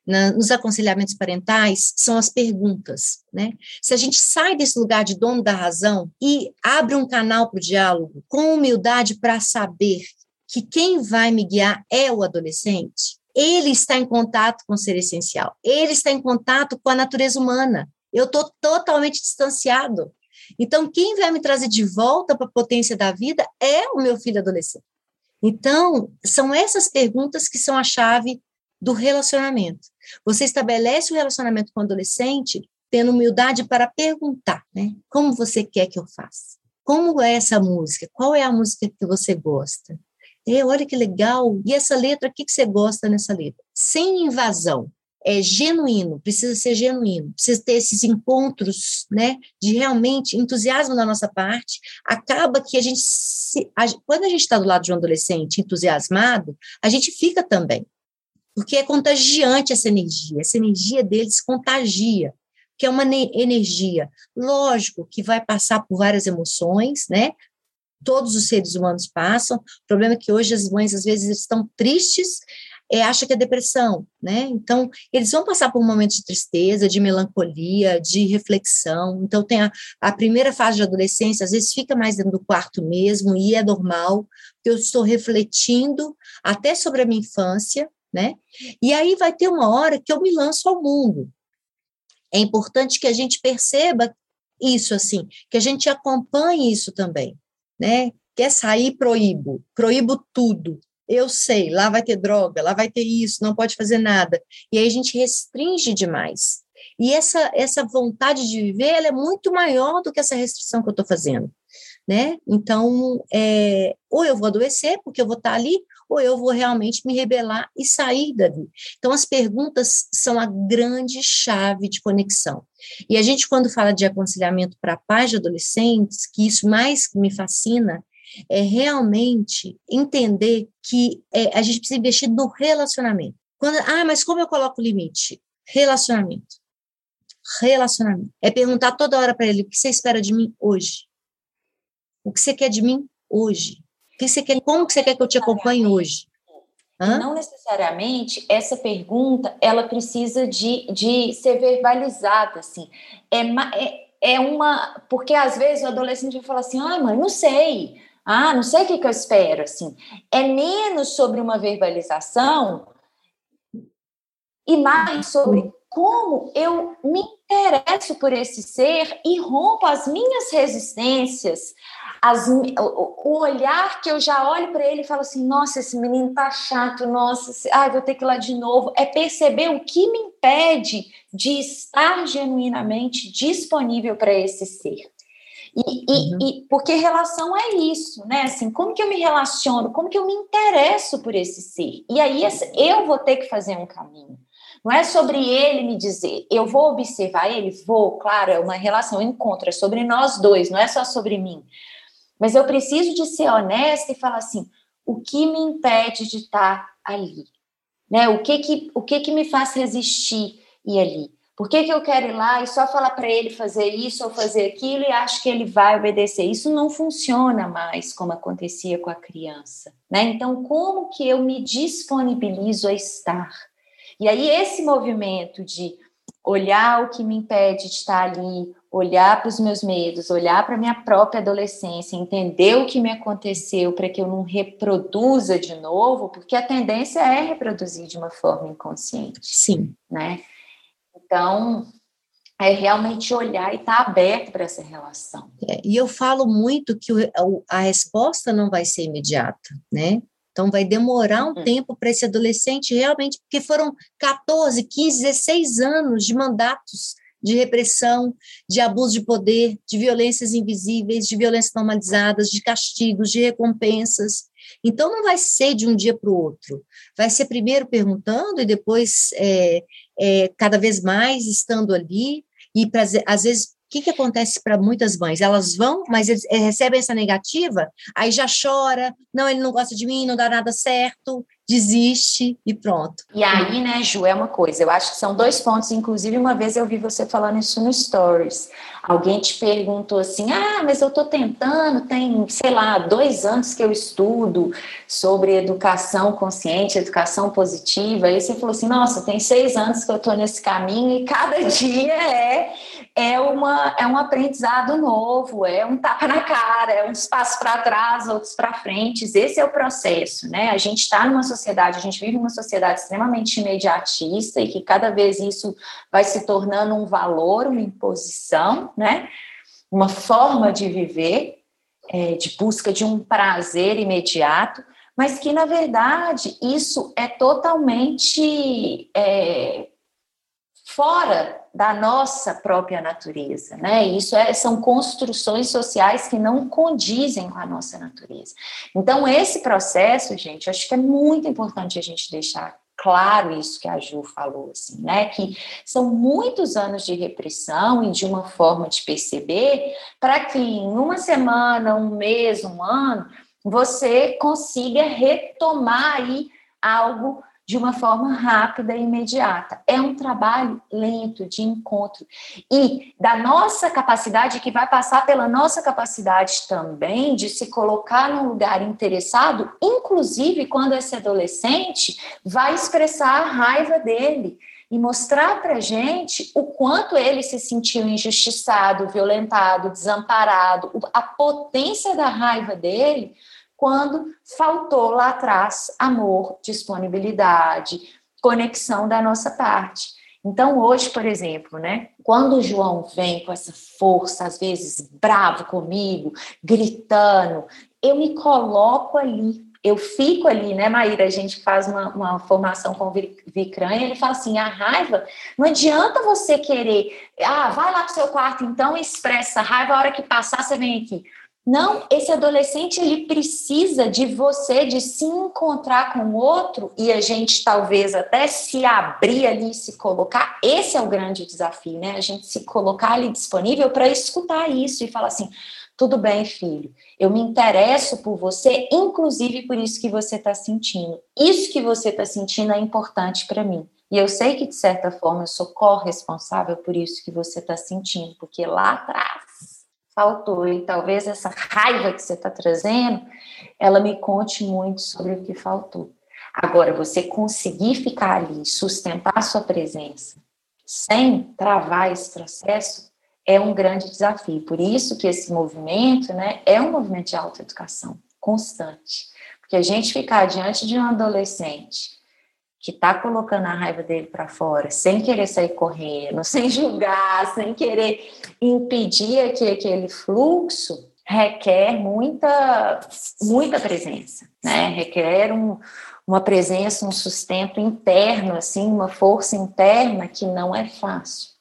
na, nos aconselhamentos parentais são as perguntas, né? Se a gente sai desse lugar de dono da razão e abre um canal para o diálogo com humildade para saber que quem vai me guiar é o adolescente, ele está em contato com o ser essencial, ele está em contato com a natureza humana. Eu estou totalmente distanciado. Então, quem vai me trazer de volta para a potência da vida é o meu filho adolescente. Então, são essas perguntas que são a chave do relacionamento. Você estabelece o relacionamento com o adolescente tendo humildade para perguntar, né? Como você quer que eu faça? Como é essa música? Qual é a música que você gosta? É, olha que legal. E essa letra, o que, que você gosta nessa letra? Sem invasão. É genuíno, precisa ser genuíno, precisa ter esses encontros, né, de realmente entusiasmo da nossa parte. Acaba que a gente, se, a, quando a gente está do lado de um adolescente entusiasmado, a gente fica também, porque é contagiante essa energia, essa energia deles contagia, que é uma energia, lógico, que vai passar por várias emoções, né? todos os seres humanos passam. O problema é que hoje as mães às vezes estão tristes, é, acha que é depressão, né? Então, eles vão passar por um momento de tristeza, de melancolia, de reflexão. Então, tem a, a primeira fase de adolescência, às vezes fica mais dentro do quarto mesmo, e é normal, eu estou refletindo até sobre a minha infância, né? E aí vai ter uma hora que eu me lanço ao mundo. É importante que a gente perceba isso, assim, que a gente acompanhe isso também né? Quer sair, proíbo, proíbo tudo. Eu sei, lá vai ter droga, lá vai ter isso, não pode fazer nada. E aí a gente restringe demais. E essa, essa vontade de viver, ela é muito maior do que essa restrição que eu estou fazendo, né? Então, é, ou eu vou adoecer, porque eu vou estar ali, ou eu vou realmente me rebelar e sair dali. Então, as perguntas são a grande chave de conexão. E a gente, quando fala de aconselhamento para pais de adolescentes, que isso mais me fascina, é realmente entender que é, a gente precisa investir no relacionamento. Quando, ah, mas como eu coloco o limite? Relacionamento. Relacionamento. É perguntar toda hora para ele: o que você espera de mim hoje? O que você quer de mim hoje? Que você quer, como que você quer que eu te acompanhe hoje? Hã? Não necessariamente essa pergunta ela precisa de, de ser verbalizada, assim. É, é, é uma. Porque às vezes o adolescente vai falar assim, ai, mãe, não sei. Ah, não sei o que, que eu espero, assim. É menos sobre uma verbalização e mais sobre como eu me interesso por esse ser e rompo as minhas resistências, as, o, olhar que eu já olho para ele e falo assim: nossa, esse menino tá chato, nossa, ai, vou ter que ir lá de novo. É perceber o que me impede de estar genuinamente disponível para esse ser. E, uhum. e, e, porque relação é isso, né? Assim, como que eu me relaciono, como que eu me interesso por esse ser? E aí eu vou ter que fazer um caminho. Não é sobre ele me dizer, eu vou observar ele, vou, claro, é uma relação, um encontro, é sobre nós dois, não é só sobre mim. Mas eu preciso de ser honesta e falar assim: o que me impede de estar ali? Né? O que que, o que, que me faz resistir ir ali? Por que, que eu quero ir lá e só falar para ele fazer isso ou fazer aquilo e acho que ele vai obedecer? Isso não funciona mais como acontecia com a criança. Né? Então, como que eu me disponibilizo a estar? E aí, esse movimento de olhar o que me impede de estar ali, olhar para os meus medos, olhar para a minha própria adolescência, entender o que me aconteceu para que eu não reproduza de novo, porque a tendência é reproduzir de uma forma inconsciente. Sim. Né? Então, é realmente olhar e estar tá aberto para essa relação. É, e eu falo muito que a resposta não vai ser imediata, né? Então, vai demorar um uhum. tempo para esse adolescente realmente, porque foram 14, 15, 16 anos de mandatos de repressão, de abuso de poder, de violências invisíveis, de violências normalizadas, de castigos, de recompensas. Então, não vai ser de um dia para o outro. Vai ser primeiro perguntando e depois, é, é, cada vez mais, estando ali. E, pra, às vezes, que, que acontece para muitas mães? Elas vão, mas eles recebem essa negativa, aí já chora, não, ele não gosta de mim, não dá nada certo, desiste e pronto. E aí, né, Ju, é uma coisa, eu acho que são dois pontos, inclusive uma vez eu vi você falando isso no Stories. Alguém te perguntou assim: ah, mas eu estou tentando, tem, sei lá, dois anos que eu estudo sobre educação consciente, educação positiva. Aí você falou assim: nossa, tem seis anos que eu estou nesse caminho e cada dia é é, uma, é um aprendizado novo, é um tapa na cara, é um espaço para trás, outros para frente. Esse é o processo, né? A gente está numa sociedade, a gente vive numa sociedade extremamente imediatista e que cada vez isso vai se tornando um valor, uma imposição, né? Uma forma de viver, é, de busca de um prazer imediato, mas que, na verdade, isso é totalmente é, fora da nossa própria natureza, né? Isso é, são construções sociais que não condizem com a nossa natureza. Então, esse processo, gente, acho que é muito importante a gente deixar claro isso que a Ju falou, assim, né? Que são muitos anos de repressão e de uma forma de perceber para que em uma semana, um mês, um ano, você consiga retomar aí algo de uma forma rápida e imediata. É um trabalho lento de encontro e da nossa capacidade que vai passar pela nossa capacidade também de se colocar num lugar interessado, inclusive quando esse adolescente vai expressar a raiva dele e mostrar para gente o quanto ele se sentiu injustiçado, violentado, desamparado, a potência da raiva dele quando faltou lá atrás amor, disponibilidade, conexão da nossa parte. Então, hoje, por exemplo, né, quando o João vem com essa força, às vezes bravo comigo, gritando, eu me coloco ali, eu fico ali, né, Maíra? A gente faz uma, uma formação com o Vicran e ele fala assim: a raiva, não adianta você querer, ah, vai lá pro seu quarto então e expressa a raiva, a hora que passar você vem aqui. Não, esse adolescente ele precisa de você, de se encontrar com o outro e a gente talvez até se abrir ali e se colocar. Esse é o grande desafio, né? A gente se colocar ali disponível para escutar isso e falar assim: tudo bem, filho, eu me interesso por você, inclusive por isso que você está sentindo. Isso que você está sentindo é importante para mim. E eu sei que, de certa forma, eu sou corresponsável por isso que você está sentindo, porque lá atrás faltou. E talvez essa raiva que você está trazendo, ela me conte muito sobre o que faltou. Agora, você conseguir ficar ali, sustentar a sua presença, sem travar esse processo, é um grande desafio. Por isso que esse movimento né, é um movimento de autoeducação constante. Porque a gente ficar diante de um adolescente que está colocando a raiva dele para fora, sem querer sair correndo, sem julgar, sem querer impedir que aquele fluxo, requer muita, muita presença, né? Requer um, uma presença, um sustento interno, assim, uma força interna que não é fácil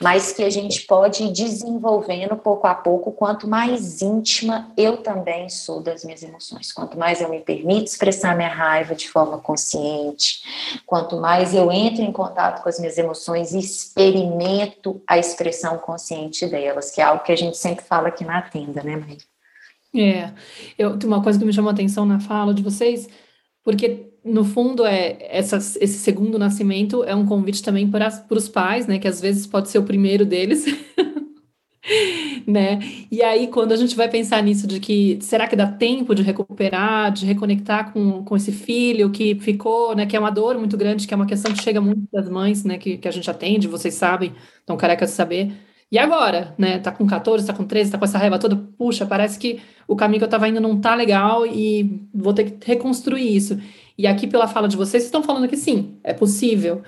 mas que a gente pode ir desenvolvendo pouco a pouco, quanto mais íntima eu também sou das minhas emoções, quanto mais eu me permito expressar minha raiva de forma consciente, quanto mais eu entro em contato com as minhas emoções e experimento a expressão consciente delas, que é algo que a gente sempre fala aqui na tenda, né, mãe? É, eu, tem uma coisa que me chamou a atenção na fala de vocês, porque no fundo, é essa, esse segundo nascimento é um convite também para, para os pais, né? Que às vezes pode ser o primeiro deles. né? E aí, quando a gente vai pensar nisso de que será que dá tempo de recuperar, de reconectar com, com esse filho que ficou, né? Que é uma dor muito grande, que é uma questão que chega muito das mães, né? Que, que a gente atende, vocês sabem, estão carecas de saber. E agora, né? Tá com 14, tá com 13, tá com essa raiva toda. Puxa, parece que o caminho que eu tava indo não tá legal e vou ter que reconstruir isso. E aqui, pela fala de vocês, estão falando que sim, é possível.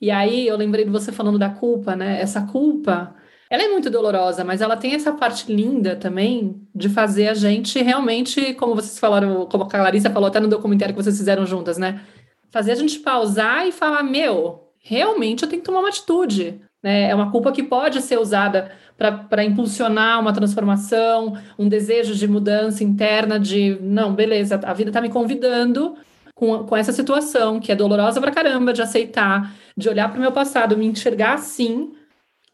E aí, eu lembrei de você falando da culpa, né? Essa culpa, ela é muito dolorosa, mas ela tem essa parte linda também de fazer a gente realmente, como vocês falaram, como a Clarissa falou até no documentário que vocês fizeram juntas, né? Fazer a gente pausar e falar: meu, realmente eu tenho que tomar uma atitude. Né? É uma culpa que pode ser usada para impulsionar uma transformação, um desejo de mudança interna, de não, beleza, a vida está me convidando com, com essa situação que é dolorosa pra caramba de aceitar, de olhar para o meu passado, me enxergar assim,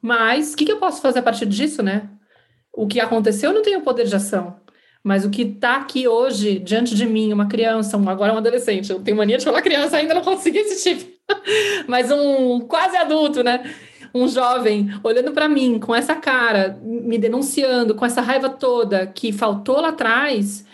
mas o que, que eu posso fazer a partir disso, né? O que aconteceu eu não tenho poder de ação. Mas o que está aqui hoje, diante de mim, uma criança, um, agora um adolescente, eu tenho mania de falar criança, ainda não consegui esse tipo, mas um quase adulto, né? Um jovem olhando para mim com essa cara, me denunciando, com essa raiva toda que faltou lá atrás.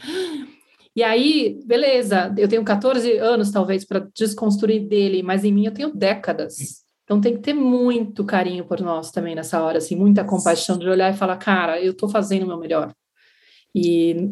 E aí, beleza, eu tenho 14 anos, talvez, para desconstruir dele, mas em mim eu tenho décadas. Então tem que ter muito carinho por nós também nessa hora, assim, muita compaixão de olhar e falar, cara, eu estou fazendo o meu melhor. E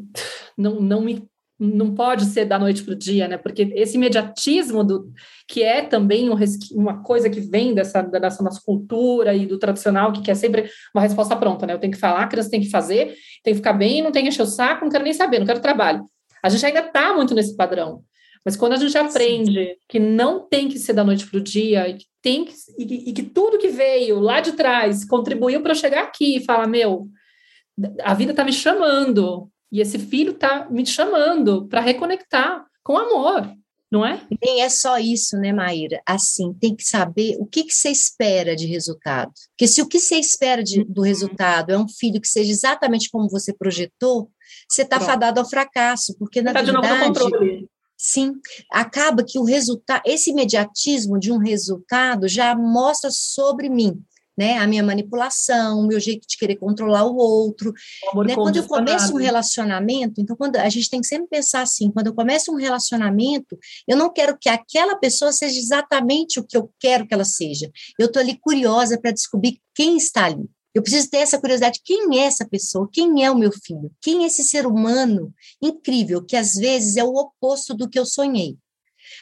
não, não me não pode ser da noite para o dia, né? Porque esse imediatismo do que é também um, uma coisa que vem dessa, dessa nossa cultura e do tradicional, que quer sempre uma resposta pronta, né? Eu tenho que falar, a criança tem que fazer, tem que ficar bem, não tem que encher o saco, não quero nem saber, não quero trabalho. A gente ainda está muito nesse padrão. Mas quando a gente aprende Sim. que não tem que ser da noite para o dia, e que, tem que, e, e que tudo que veio lá de trás contribuiu para chegar aqui e falar, meu, a vida está me chamando, e esse filho está me chamando para reconectar com amor, não é? Nem é só isso, né, Maíra? Assim, tem que saber o que, que você espera de resultado. Porque se o que você espera de, do uhum. resultado é um filho que seja exatamente como você projetou, você está fadado ao fracasso, porque na tá verdade. Sim, acaba que o resultado, esse imediatismo de um resultado já mostra sobre mim, né? A minha manipulação, o meu jeito de querer controlar o outro. O né? Quando eu começo um relacionamento, então quando a gente tem que sempre pensar assim, quando eu começo um relacionamento, eu não quero que aquela pessoa seja exatamente o que eu quero que ela seja. Eu estou ali curiosa para descobrir quem está ali. Eu preciso ter essa curiosidade: quem é essa pessoa? Quem é o meu filho? Quem é esse ser humano incrível que às vezes é o oposto do que eu sonhei?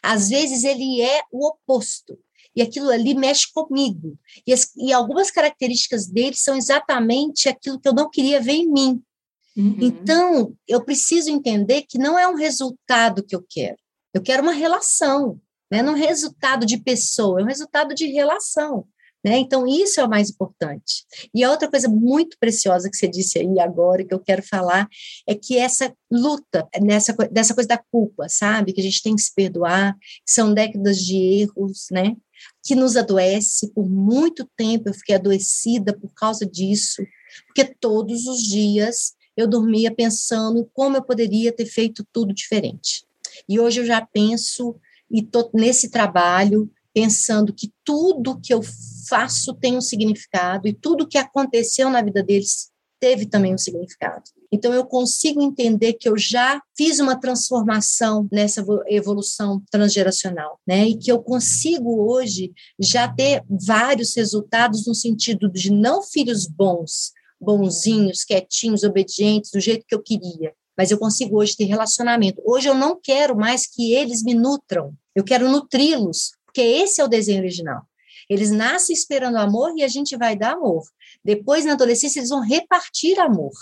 Às vezes ele é o oposto. E aquilo ali mexe comigo. E, as, e algumas características dele são exatamente aquilo que eu não queria ver em mim. Uhum. Então, eu preciso entender que não é um resultado que eu quero. Eu quero uma relação, né? não é um resultado de pessoa, é um resultado de relação. Né? Então, isso é o mais importante. E a outra coisa muito preciosa que você disse aí agora, que eu quero falar, é que essa luta nessa, dessa coisa da culpa, sabe? Que a gente tem que se perdoar, que são décadas de erros, né? Que nos adoece. Por muito tempo eu fiquei adoecida por causa disso, porque todos os dias eu dormia pensando como eu poderia ter feito tudo diferente. E hoje eu já penso e estou nesse trabalho pensando que tudo que eu faço tem um significado e tudo que aconteceu na vida deles teve também um significado. Então eu consigo entender que eu já fiz uma transformação nessa evolução transgeracional, né? E que eu consigo hoje já ter vários resultados no sentido de não filhos bons, bonzinhos, quietinhos, obedientes, do jeito que eu queria, mas eu consigo hoje ter relacionamento. Hoje eu não quero mais que eles me nutram, eu quero nutri-los, porque esse é o desenho original. Eles nascem esperando amor e a gente vai dar amor. Depois, na adolescência, eles vão repartir amor.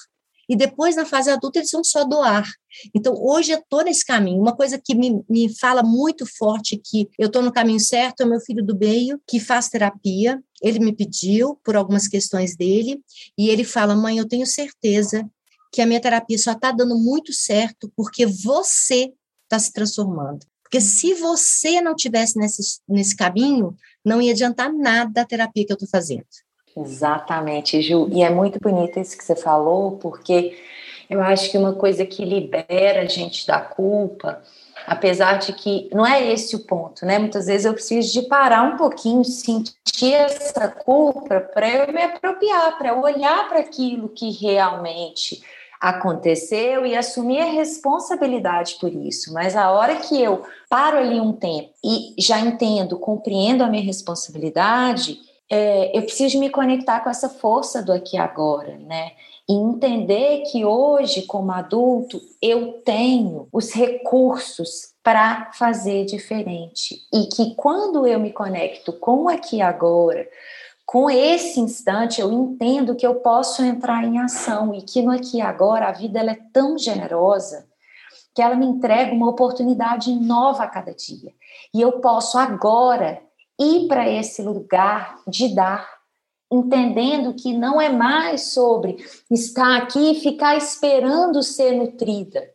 E depois, na fase adulta, eles vão só doar. Então, hoje eu estou nesse caminho. Uma coisa que me, me fala muito forte que eu estou no caminho certo é meu filho do meio, que faz terapia. Ele me pediu por algumas questões dele, e ele fala: mãe, eu tenho certeza que a minha terapia só está dando muito certo porque você está se transformando. Porque se você não tivesse nesse, nesse caminho, não ia adiantar nada a terapia que eu estou fazendo. Exatamente, Ju. E é muito bonito isso que você falou, porque eu acho que uma coisa que libera a gente da culpa, apesar de que não é esse o ponto, né? Muitas vezes eu preciso de parar um pouquinho, sentir essa culpa para eu me apropriar, para eu olhar para aquilo que realmente aconteceu e assumir a responsabilidade por isso. Mas a hora que eu paro ali um tempo e já entendo, compreendo a minha responsabilidade, é, eu preciso me conectar com essa força do aqui e agora, né? E entender que hoje, como adulto, eu tenho os recursos para fazer diferente. E que quando eu me conecto com o aqui e agora, com esse instante eu entendo que eu posso entrar em ação e que no aqui e agora a vida ela é tão generosa que ela me entrega uma oportunidade nova a cada dia. E eu posso agora ir para esse lugar de dar, entendendo que não é mais sobre estar aqui e ficar esperando ser nutrida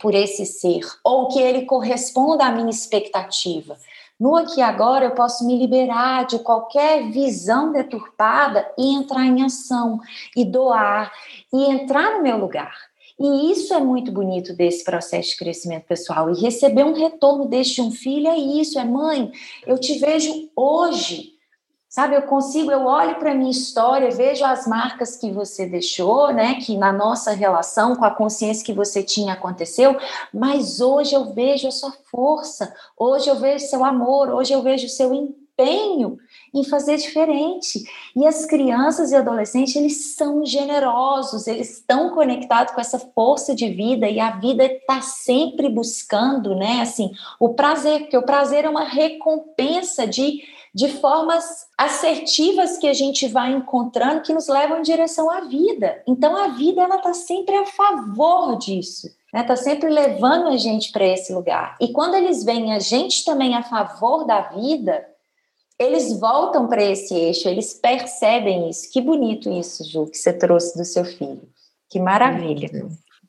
por esse ser, ou que ele corresponda à minha expectativa, no aqui e agora eu posso me liberar de qualquer visão deturpada e entrar em ação e doar e entrar no meu lugar E isso é muito bonito desse processo de crescimento pessoal. E receber um retorno deste de um filho é isso, é mãe, eu te vejo hoje. Sabe, eu consigo, eu olho para a minha história, vejo as marcas que você deixou, né? Que na nossa relação, com a consciência que você tinha aconteceu, mas hoje eu vejo a sua força, hoje eu vejo seu amor, hoje eu vejo seu empenho em fazer diferente. E as crianças e adolescentes, eles são generosos, eles estão conectados com essa força de vida e a vida está sempre buscando, né? Assim, o prazer, porque o prazer é uma recompensa de, de formas assertivas que a gente vai encontrando que nos levam em direção à vida. Então a vida ela está sempre a favor disso. Está né? Tá sempre levando a gente para esse lugar. E quando eles veem a gente também a favor da vida, eles voltam para esse eixo, eles percebem isso. Que bonito isso, Ju, que você trouxe do seu filho. Que maravilha.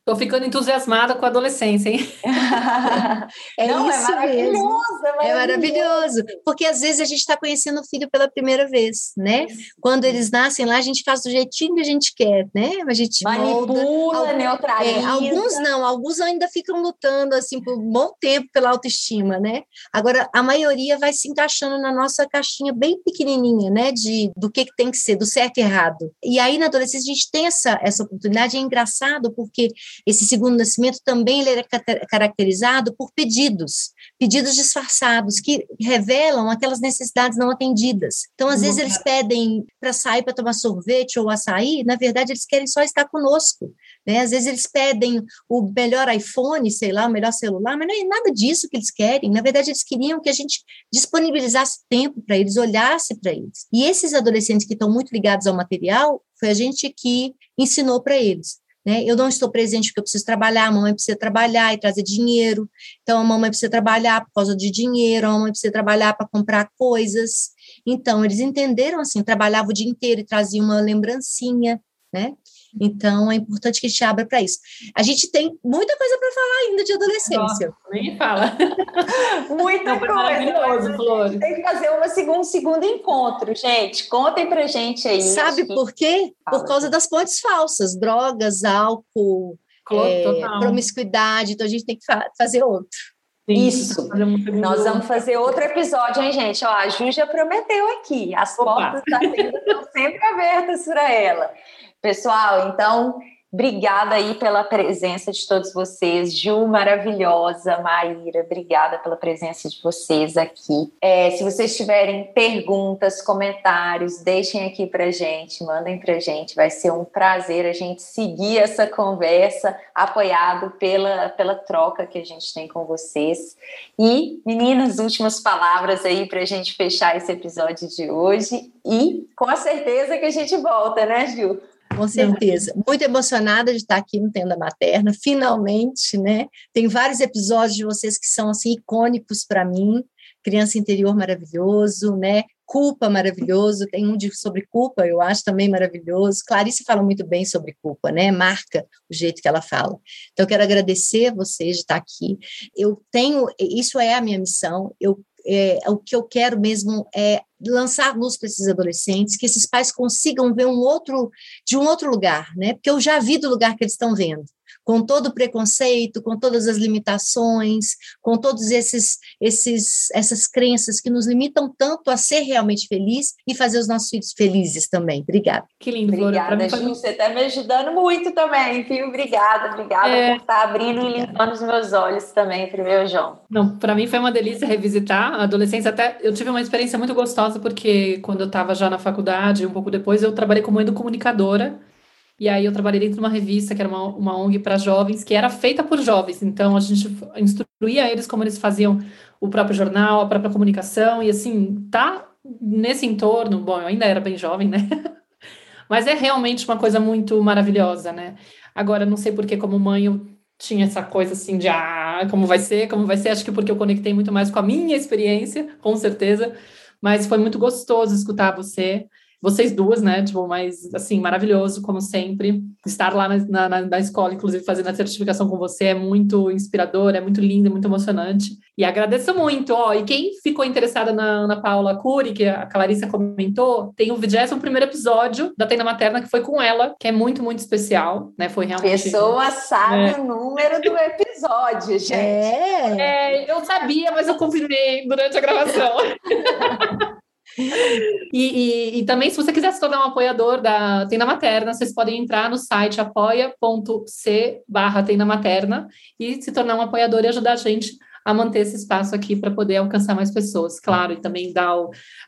Estou ficando entusiasmada com a adolescência, hein? é Não, é isso é maravilhoso, mesmo. É maravilhoso. É maravilhoso. Porque às vezes a gente está conhecendo o filho pela primeira vez, né? Quando eles nascem lá, a gente faz do jeitinho que a gente quer, né? A gente manipula, molda, neutraliza. É, alguns não, alguns ainda ficam lutando assim por um bom tempo pela autoestima, né? Agora a maioria vai se encaixando na nossa caixinha bem pequenininha, né? De do que, que tem que ser, do certo e errado. E aí na adolescência a gente tem essa essa oportunidade. É engraçado porque esse segundo nascimento também ele é caracterizado por pedidos, pedidos disfarçados, que revelam aquelas necessidades não atendidas. Então, às vezes, eles pedem para sair para tomar sorvete ou açaí, na verdade, eles querem só estar conosco. Né? Às vezes, eles pedem o melhor iPhone, sei lá, o melhor celular, mas não é nada disso que eles querem. Na verdade, eles queriam que a gente disponibilizasse tempo para eles, olhasse para eles. E esses adolescentes que estão muito ligados ao material, foi a gente que ensinou para eles. Né? Eu não estou presente porque eu preciso trabalhar, a mamãe precisa trabalhar e trazer dinheiro, então a mamãe precisa trabalhar por causa de dinheiro, a mamãe precisa trabalhar para comprar coisas. Então, eles entenderam assim, trabalhava o dia inteiro e trazia uma lembrancinha, né? Então, é importante que a gente abra para isso. A gente tem muita coisa para falar ainda de adolescência. Nossa, nem fala. muita Não, coisa. Maravilhoso, Flores. Tem que fazer uma segundo, segundo encontro, gente. Contem para gente aí. Sabe por quê? Por causa das pontes falsas, drogas, álcool, é, promiscuidade. Então, a gente tem que fa fazer outro. Isso. Nós vamos fazer outro episódio, hein, gente? Ó, a Ju já prometeu aqui. As Opa. portas da estão sempre abertas para ela. Pessoal, então, obrigada aí pela presença de todos vocês. Ju, maravilhosa. Maíra, obrigada pela presença de vocês aqui. É, se vocês tiverem perguntas, comentários, deixem aqui pra gente, mandem pra gente. Vai ser um prazer a gente seguir essa conversa, apoiado pela, pela troca que a gente tem com vocês. E, meninas, últimas palavras aí pra gente fechar esse episódio de hoje. E com a certeza que a gente volta, né, Ju? Com certeza. Muito emocionada de estar aqui no Tenda Materna, finalmente, né? Tem vários episódios de vocês que são assim icônicos para mim. Criança interior maravilhoso, né? Culpa maravilhoso, tem um de sobre culpa, eu acho também maravilhoso. Clarice fala muito bem sobre culpa, né? Marca o jeito que ela fala. Então, eu quero agradecer a vocês de estar aqui. Eu tenho, isso é a minha missão, eu é, o que eu quero mesmo é lançar luz para esses adolescentes, que esses pais consigam ver um outro, de um outro lugar, né? Porque eu já vi do lugar que eles estão vendo com todo o preconceito, com todas as limitações, com todos esses, esses essas crenças que nos limitam tanto a ser realmente feliz e fazer os nossos filhos felizes também. Obrigada. Que lindo, Obrigada, Ju, você está me ajudando muito também, viu? Obrigada, obrigada é... por estar abrindo e limpando os meus olhos também, primeiro, João. Não, para mim foi uma delícia revisitar a adolescência. Até eu tive uma experiência muito gostosa porque quando eu estava já na faculdade, um pouco depois, eu trabalhei como educomunicadora e aí eu trabalhei dentro de uma revista, que era uma, uma ONG para jovens, que era feita por jovens. Então a gente instruía eles como eles faziam o próprio jornal, a própria comunicação, e assim, tá nesse entorno, bom, eu ainda era bem jovem, né? Mas é realmente uma coisa muito maravilhosa, né? Agora, não sei porque, como mãe, eu tinha essa coisa assim de ah, como vai ser, como vai ser, acho que porque eu conectei muito mais com a minha experiência, com certeza, mas foi muito gostoso escutar você. Vocês duas, né? Tipo, mas assim, maravilhoso, como sempre. Estar lá na, na, na escola, inclusive, fazendo a certificação com você é muito inspirador, é muito lindo, é muito emocionante. E agradeço muito. Ó, e quem ficou interessada na Ana Paula Cury, que a Clarissa comentou, tem o 21 primeiro episódio da Tenda Materna, que foi com ela, que é muito, muito especial, né? Foi realmente. Pessoa sabe é. o número do episódio, gente. É. é, eu sabia, mas eu confirmei durante a gravação. E, e, e, também, se você quiser se tornar um apoiador da Tenda Materna, vocês podem entrar no site apoia.c barra Tenda Materna e se tornar um apoiador e ajudar a gente a manter esse espaço aqui para poder alcançar mais pessoas, claro, e também dar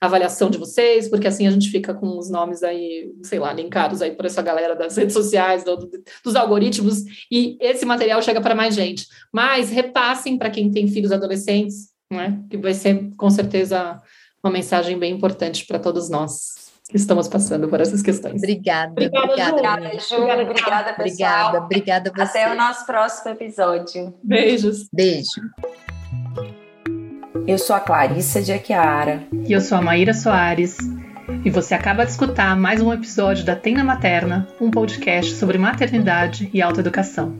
a avaliação de vocês, porque assim a gente fica com os nomes aí, sei lá, linkados aí por essa galera das redes sociais, do, dos algoritmos, e esse material chega para mais gente. Mas repassem para quem tem filhos adolescentes, né, que vai ser com certeza uma mensagem bem importante para todos nós que estamos passando por essas questões. Obrigada. Obrigada, obrigada Ju. Obrigada, obrigada, pessoal. Obrigada, obrigada você. Até o nosso próximo episódio. Beijos. Beijo. Eu sou a Clarissa de Aquiara. E eu sou a Maíra Soares. E você acaba de escutar mais um episódio da Tenda Materna, um podcast sobre maternidade e autoeducação.